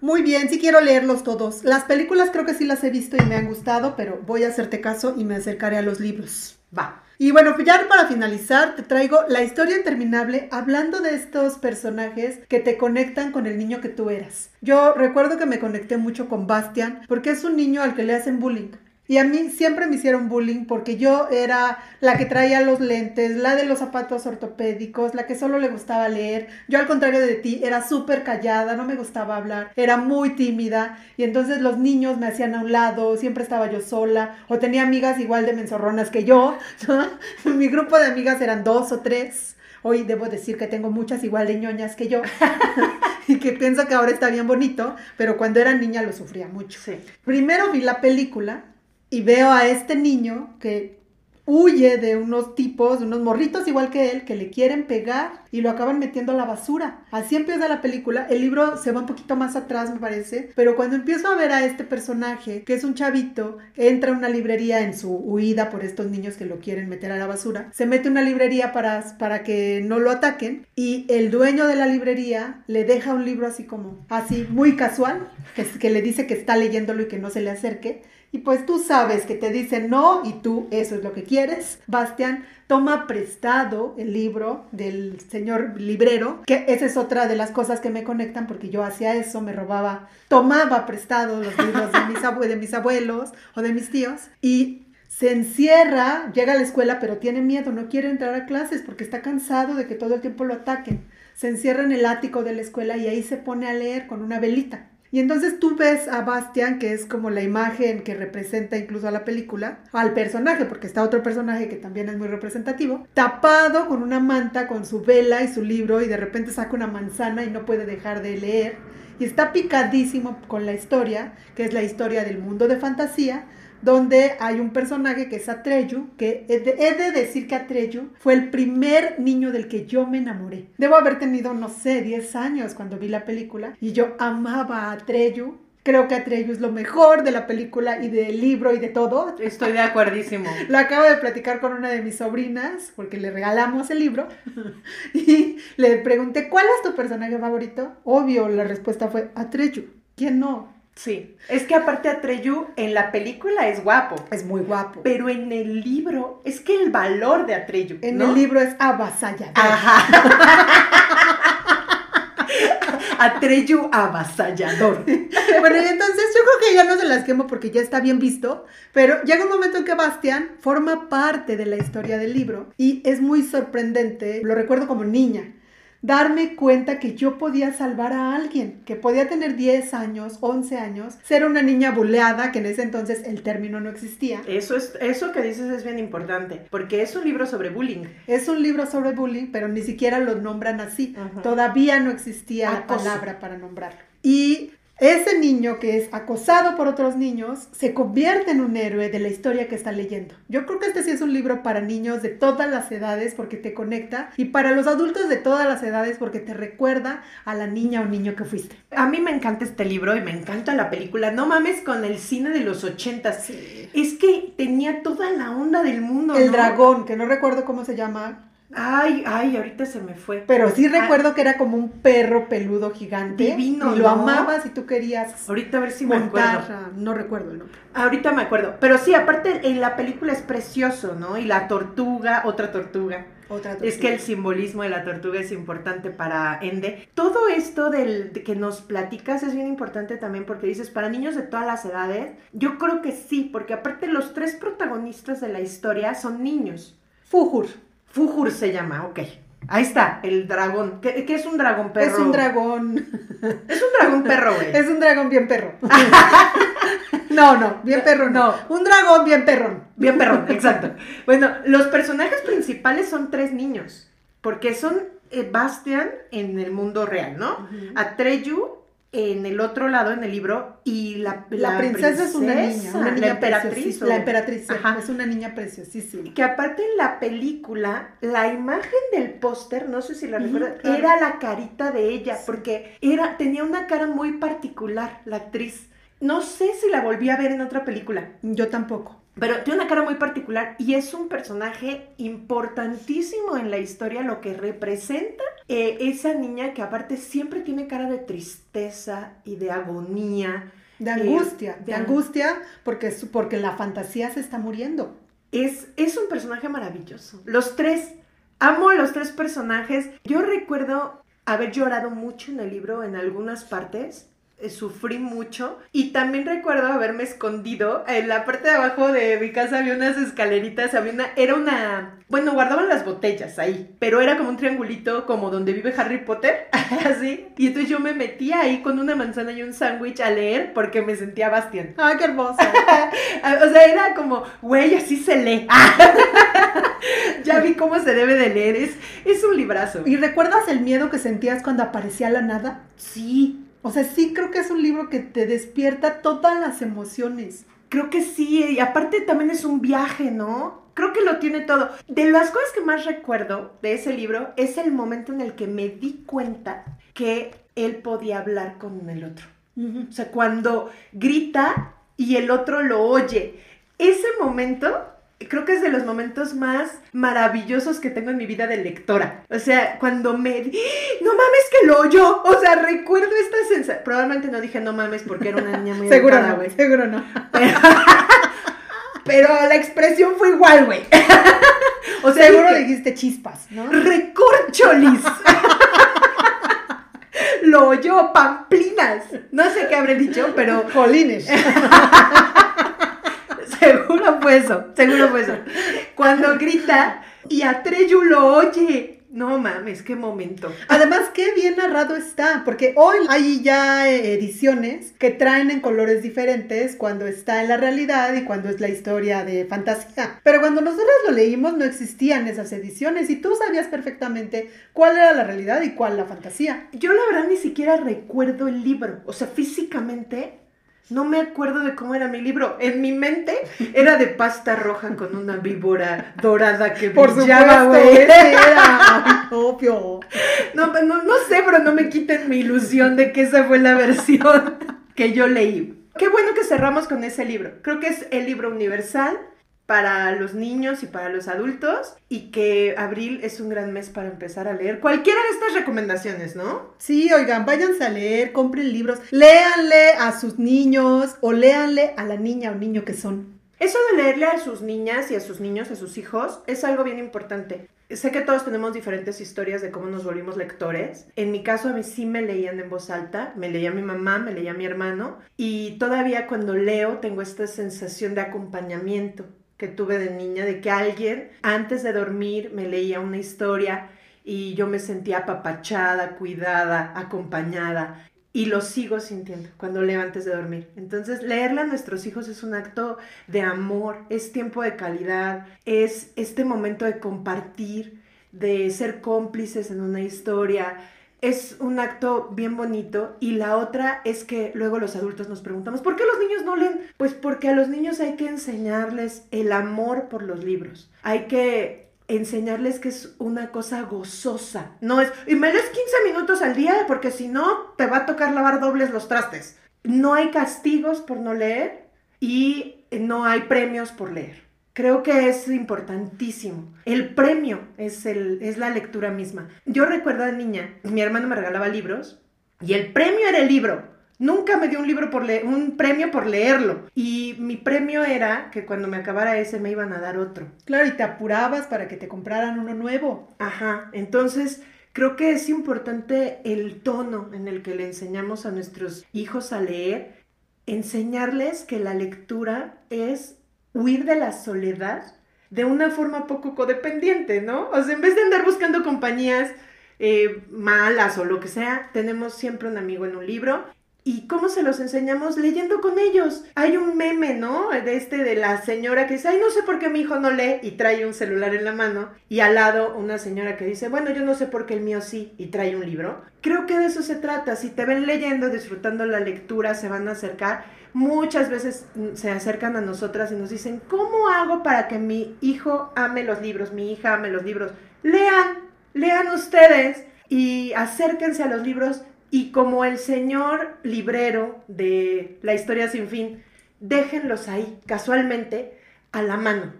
Muy bien, sí quiero leerlos todos. Las películas creo que sí las he visto y me han gustado, pero voy a hacerte caso y me acercaré a los libros. Va. Y bueno, ya para finalizar, te traigo la historia interminable hablando de estos personajes que te conectan con el niño que tú eras. Yo recuerdo que me conecté mucho con Bastian porque es un niño al que le hacen bullying. Y a mí siempre me hicieron bullying porque yo era la que traía los lentes, la de los zapatos ortopédicos, la que solo le gustaba leer. Yo al contrario de ti era súper callada, no me gustaba hablar, era muy tímida y entonces los niños me hacían a un lado, siempre estaba yo sola o tenía amigas igual de menzorronas que yo. Mi grupo de amigas eran dos o tres. Hoy debo decir que tengo muchas igual de ñoñas que yo y que pienso que ahora está bien bonito, pero cuando era niña lo sufría mucho. Sí. Primero vi la película y veo a este niño que huye de unos tipos, de unos morritos igual que él, que le quieren pegar y lo acaban metiendo a la basura. Así empieza la película. El libro se va un poquito más atrás, me parece, pero cuando empiezo a ver a este personaje, que es un chavito, entra a una librería en su huida por estos niños que lo quieren meter a la basura, se mete a una librería para, para que no lo ataquen y el dueño de la librería le deja un libro así como, así muy casual, que, que le dice que está leyéndolo y que no se le acerque. Y pues tú sabes que te dicen no y tú eso es lo que quieres. Bastian toma prestado el libro del señor librero, que esa es otra de las cosas que me conectan porque yo hacía eso, me robaba, tomaba prestado los libros de mis, abue de mis abuelos o de mis tíos y se encierra, llega a la escuela pero tiene miedo, no quiere entrar a clases porque está cansado de que todo el tiempo lo ataquen. Se encierra en el ático de la escuela y ahí se pone a leer con una velita. Y entonces tú ves a Bastian, que es como la imagen que representa incluso a la película, al personaje, porque está otro personaje que también es muy representativo, tapado con una manta, con su vela y su libro, y de repente saca una manzana y no puede dejar de leer. Y está picadísimo con la historia, que es la historia del mundo de fantasía, donde hay un personaje que es Atreyu, que he de, he de, decir que Atreyu fue el primer niño del que yo me enamoré. Debo haber tenido, no sé, 10 años cuando vi la película y yo amaba a Atreyu Creo que Atreyu es lo mejor de la película y del libro y de todo. Estoy de acuerdísimo. Lo acabo de platicar con una de mis sobrinas, porque le regalamos el libro, y le pregunté, ¿cuál es tu personaje favorito? Obvio, la respuesta fue Atreyu. ¿Quién no? Sí, es que aparte Atreyu en la película es guapo. Es muy guapo. Pero en el libro, es que el valor de Atreyu. En ¿no? el libro es avasallador. Ajá. Atreyu avasallador. Bueno, y entonces yo creo que ya no se las quemo porque ya está bien visto, pero llega un momento en que Bastian forma parte de la historia del libro y es muy sorprendente, lo recuerdo como niña, darme cuenta que yo podía salvar a alguien, que podía tener 10 años, 11 años, ser una niña buleada, que en ese entonces el término no existía. Eso, es, eso que dices es bien importante, porque es un libro sobre bullying. Es un libro sobre bullying, pero ni siquiera lo nombran así. Todavía no existía la palabra para nombrarlo. Y ese niño que es acosado por otros niños se convierte en un héroe de la historia que está leyendo. Yo creo que este sí es un libro para niños de todas las edades porque te conecta y para los adultos de todas las edades porque te recuerda a la niña o niño que fuiste. A mí me encanta este libro y me encanta la película. No mames con el cine de los ochentas. Es que tenía toda la onda del mundo. El ¿no? dragón, que no recuerdo cómo se llama, Ay, ay, ahorita se me fue. pero sí Ah, recuerdo que era como un perro peludo gigante. Divino, Y lo ¿no? amabas y tú querías Ahorita a ver si me montar. acuerdo. a- No recuerdo el nombre. Ahorita me acuerdo. Pero sí, aparte en la película es precioso, ¿no? Y la tortuga, otra tortuga. Otra Es que el simbolismo de la tortuga es importante para Ende. Todo esto del, de que nos platicas es bien importante también porque dices, para niños de todas las edades, yo creo que sí, porque aparte los tres protagonistas de la historia son niños. Fujur. Fujur se llama, ok. Ahí está, el dragón. ¿Qué, qué es un dragón perro? Es un dragón. Es un dragón perro, güey. Es un dragón bien perro. no, no, bien perro no. Un dragón bien perrón. Bien perrón, exacto. Bueno, los personajes principales son tres niños, porque son eh, Bastian en el mundo real, ¿no? Atreyu en el otro lado, en el libro, y la, La, princesa, es una niña, una niña la emperatriz. La emperatriz, Ajá. es una niña preciosísima. Que aparte en la película, la imagen del póster, no sé si la claro. era la carita de ella, porque era, tenía una cara muy particular, la actriz. No sé si la volví a ver en otra película. Yo tampoco. Pero tiene una cara muy particular y es un personaje importantísimo en la historia, lo que representa eh, esa niña que aparte siempre tiene cara de tristeza y de agonía. De Eh, angustia, de de- angustia porque, porque la fantasía se está muriendo. Es, es un personaje maravilloso. Los tres, amo a los tres personajes. Yo recuerdo haber llorado mucho en el libro en algunas partes. Eh, Sufrí mucho y también recuerdo haberme escondido en la parte de abajo de mi casa había unas escaleritas, había una, era una, bueno, guardaban las botellas ahí, pero era como un triangulito como donde vive Harry Potter, así, y entonces yo me metía ahí con una manzana y un sándwich a leer porque me sentía Bastian. ¡Ay, qué hermoso! O sea, era como, güey, así se lee. ya vi cómo se debe de leer. Es, es un librazo. ¿Y recuerdas el miedo que sentías cuando aparecía la nada? Sí, O sea, sí creo que es un libro que te despierta todas las emociones. creo que sí. Y aparte también es un viaje, ¿no? Creo que lo tiene todo. De las cosas que más recuerdo de ese libro es el momento en el que me di cuenta que él podía hablar con el otro. O sea, cuando grita y el otro lo oye. Ese momento creo que es de los momentos más maravillosos que tengo en mi vida de lectora. O sea, cuando me... No mames que lo oyó. O sea, recuerdo esta sensación. Probablemente no dije no mames porque era una niña muy Seguro educada, no, güey. seguro no. Pero, pero la expresión fue igual, güey. O sea, Seguro dije, dijiste chispas, ¿no? recorcholis. lo oyó, pamplinas. No sé qué habré dicho, pero Jolines. Seguro fue eso, seguro fue eso. Cuando grita y Atreyu lo oye. No mames, qué momento. Además, qué bien narrado está, porque hoy hay ya eh, ediciones que traen en colores diferentes cuando está en la realidad y cuando es la historia de fantasía. Pero cuando nosotros lo leímos no existían esas ediciones y tú sabías perfectamente cuál era la realidad y cuál la fantasía. Yo la verdad ni siquiera recuerdo el libro. O sea, físicamente no me acuerdo de cómo era mi libro. En mi mente era de pasta roja con una víbora dorada que Por brillaba, güey. era obvio. No, no, no sé, pero no me quiten mi ilusión de que esa fue la versión. que yo leí. Qué bueno que cerramos con ese libro. Creo que es el libro universal para los niños y para los adultos y que abril es un gran mes para empezar a leer cualquiera de estas recomendaciones, ¿no? Sí, oigan, váyanse a leer, compren libros, léanle a sus niños o léanle a la niña o niño que son. Eso de leerle a sus niñas y a sus niños, a sus hijos, es algo bien importante. Sé que todos tenemos diferentes historias de cómo nos volvimos lectores. En mi caso, a mí sí me leían en voz alta. Me leía mi mamá, me leía mi hermano. Y todavía cuando leo tengo esta sensación de acompañamiento que tuve de niña, de que alguien antes de dormir me leía una historia y yo me sentía apapachada, cuidada, acompañada. Y lo sigo sintiendo cuando leo antes de dormir. Entonces, leerle a nuestros hijos es un acto de amor, es tiempo de calidad, es este momento de compartir, de ser cómplices en una historia, es un acto bien bonito y la otra es que luego los adultos nos preguntamos, ¿por qué los niños no leen? Pues porque a los niños hay que enseñarles el amor por los libros. Hay que enseñarles que es una cosa gozosa. No es, y me lees 15 minutos al día porque si no te va a tocar lavar dobles los trastes. No hay castigos por no leer y no hay premios por leer. Creo que es importantísimo. El premio es, el, es la lectura misma. Yo recuerdo de niña, mi hermano me regalaba libros y el premio era el libro. Nunca me dio un libro por leer, un premio por leerlo. Y mi premio era que cuando me acabara ese me iban a dar otro. Claro, y te apurabas para que te compraran uno nuevo. Ajá. Entonces, creo que es importante el tono en el que le enseñamos a nuestros hijos a leer, enseñarles que la lectura es huir de la soledad de una forma poco codependiente, ¿no? O sea, en vez de andar buscando compañías eh, malas o lo que sea, tenemos siempre un amigo en un libro ¿Y cómo se los enseñamos? Leyendo con ellos. Hay un meme, ¿no? De este de la señora que dice, ay, no sé por qué mi hijo no lee y trae un celular en la mano. Y al lado una señora que dice, bueno, yo no sé por qué el mío sí y trae un libro. Creo que de eso se trata. Si te ven leyendo, disfrutando la lectura, se van a acercar. Muchas veces mm, se acercan a nosotras y nos dicen, ¿cómo hago para que mi hijo ame los libros, mi hija ame los libros? Lean, lean ustedes y acérquense a los libros y como el señor librero de la historia sin fin, déjenlos ahí, casualmente, a la mano.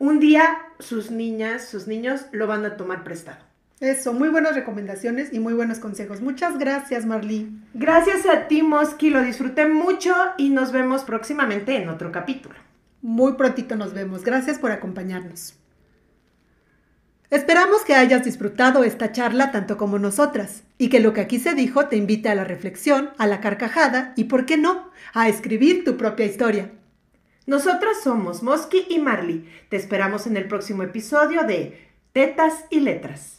Un día sus niñas, sus niños lo van a tomar prestado. Eso, muy buenas recomendaciones y muy buenos consejos. Muchas gracias, Marlí. Gracias a ti, Mosky, lo disfruté mucho y nos vemos próximamente en otro capítulo. Muy prontito nos vemos. Gracias por acompañarnos. Esperamos que hayas disfrutado esta charla tanto como nosotras y que lo que aquí se dijo te invite a la reflexión, a la carcajada y, ¿por qué no?, a escribir tu propia historia. Nosotras somos Mosky y Marley. Te esperamos en el próximo episodio de Tetas y Letras.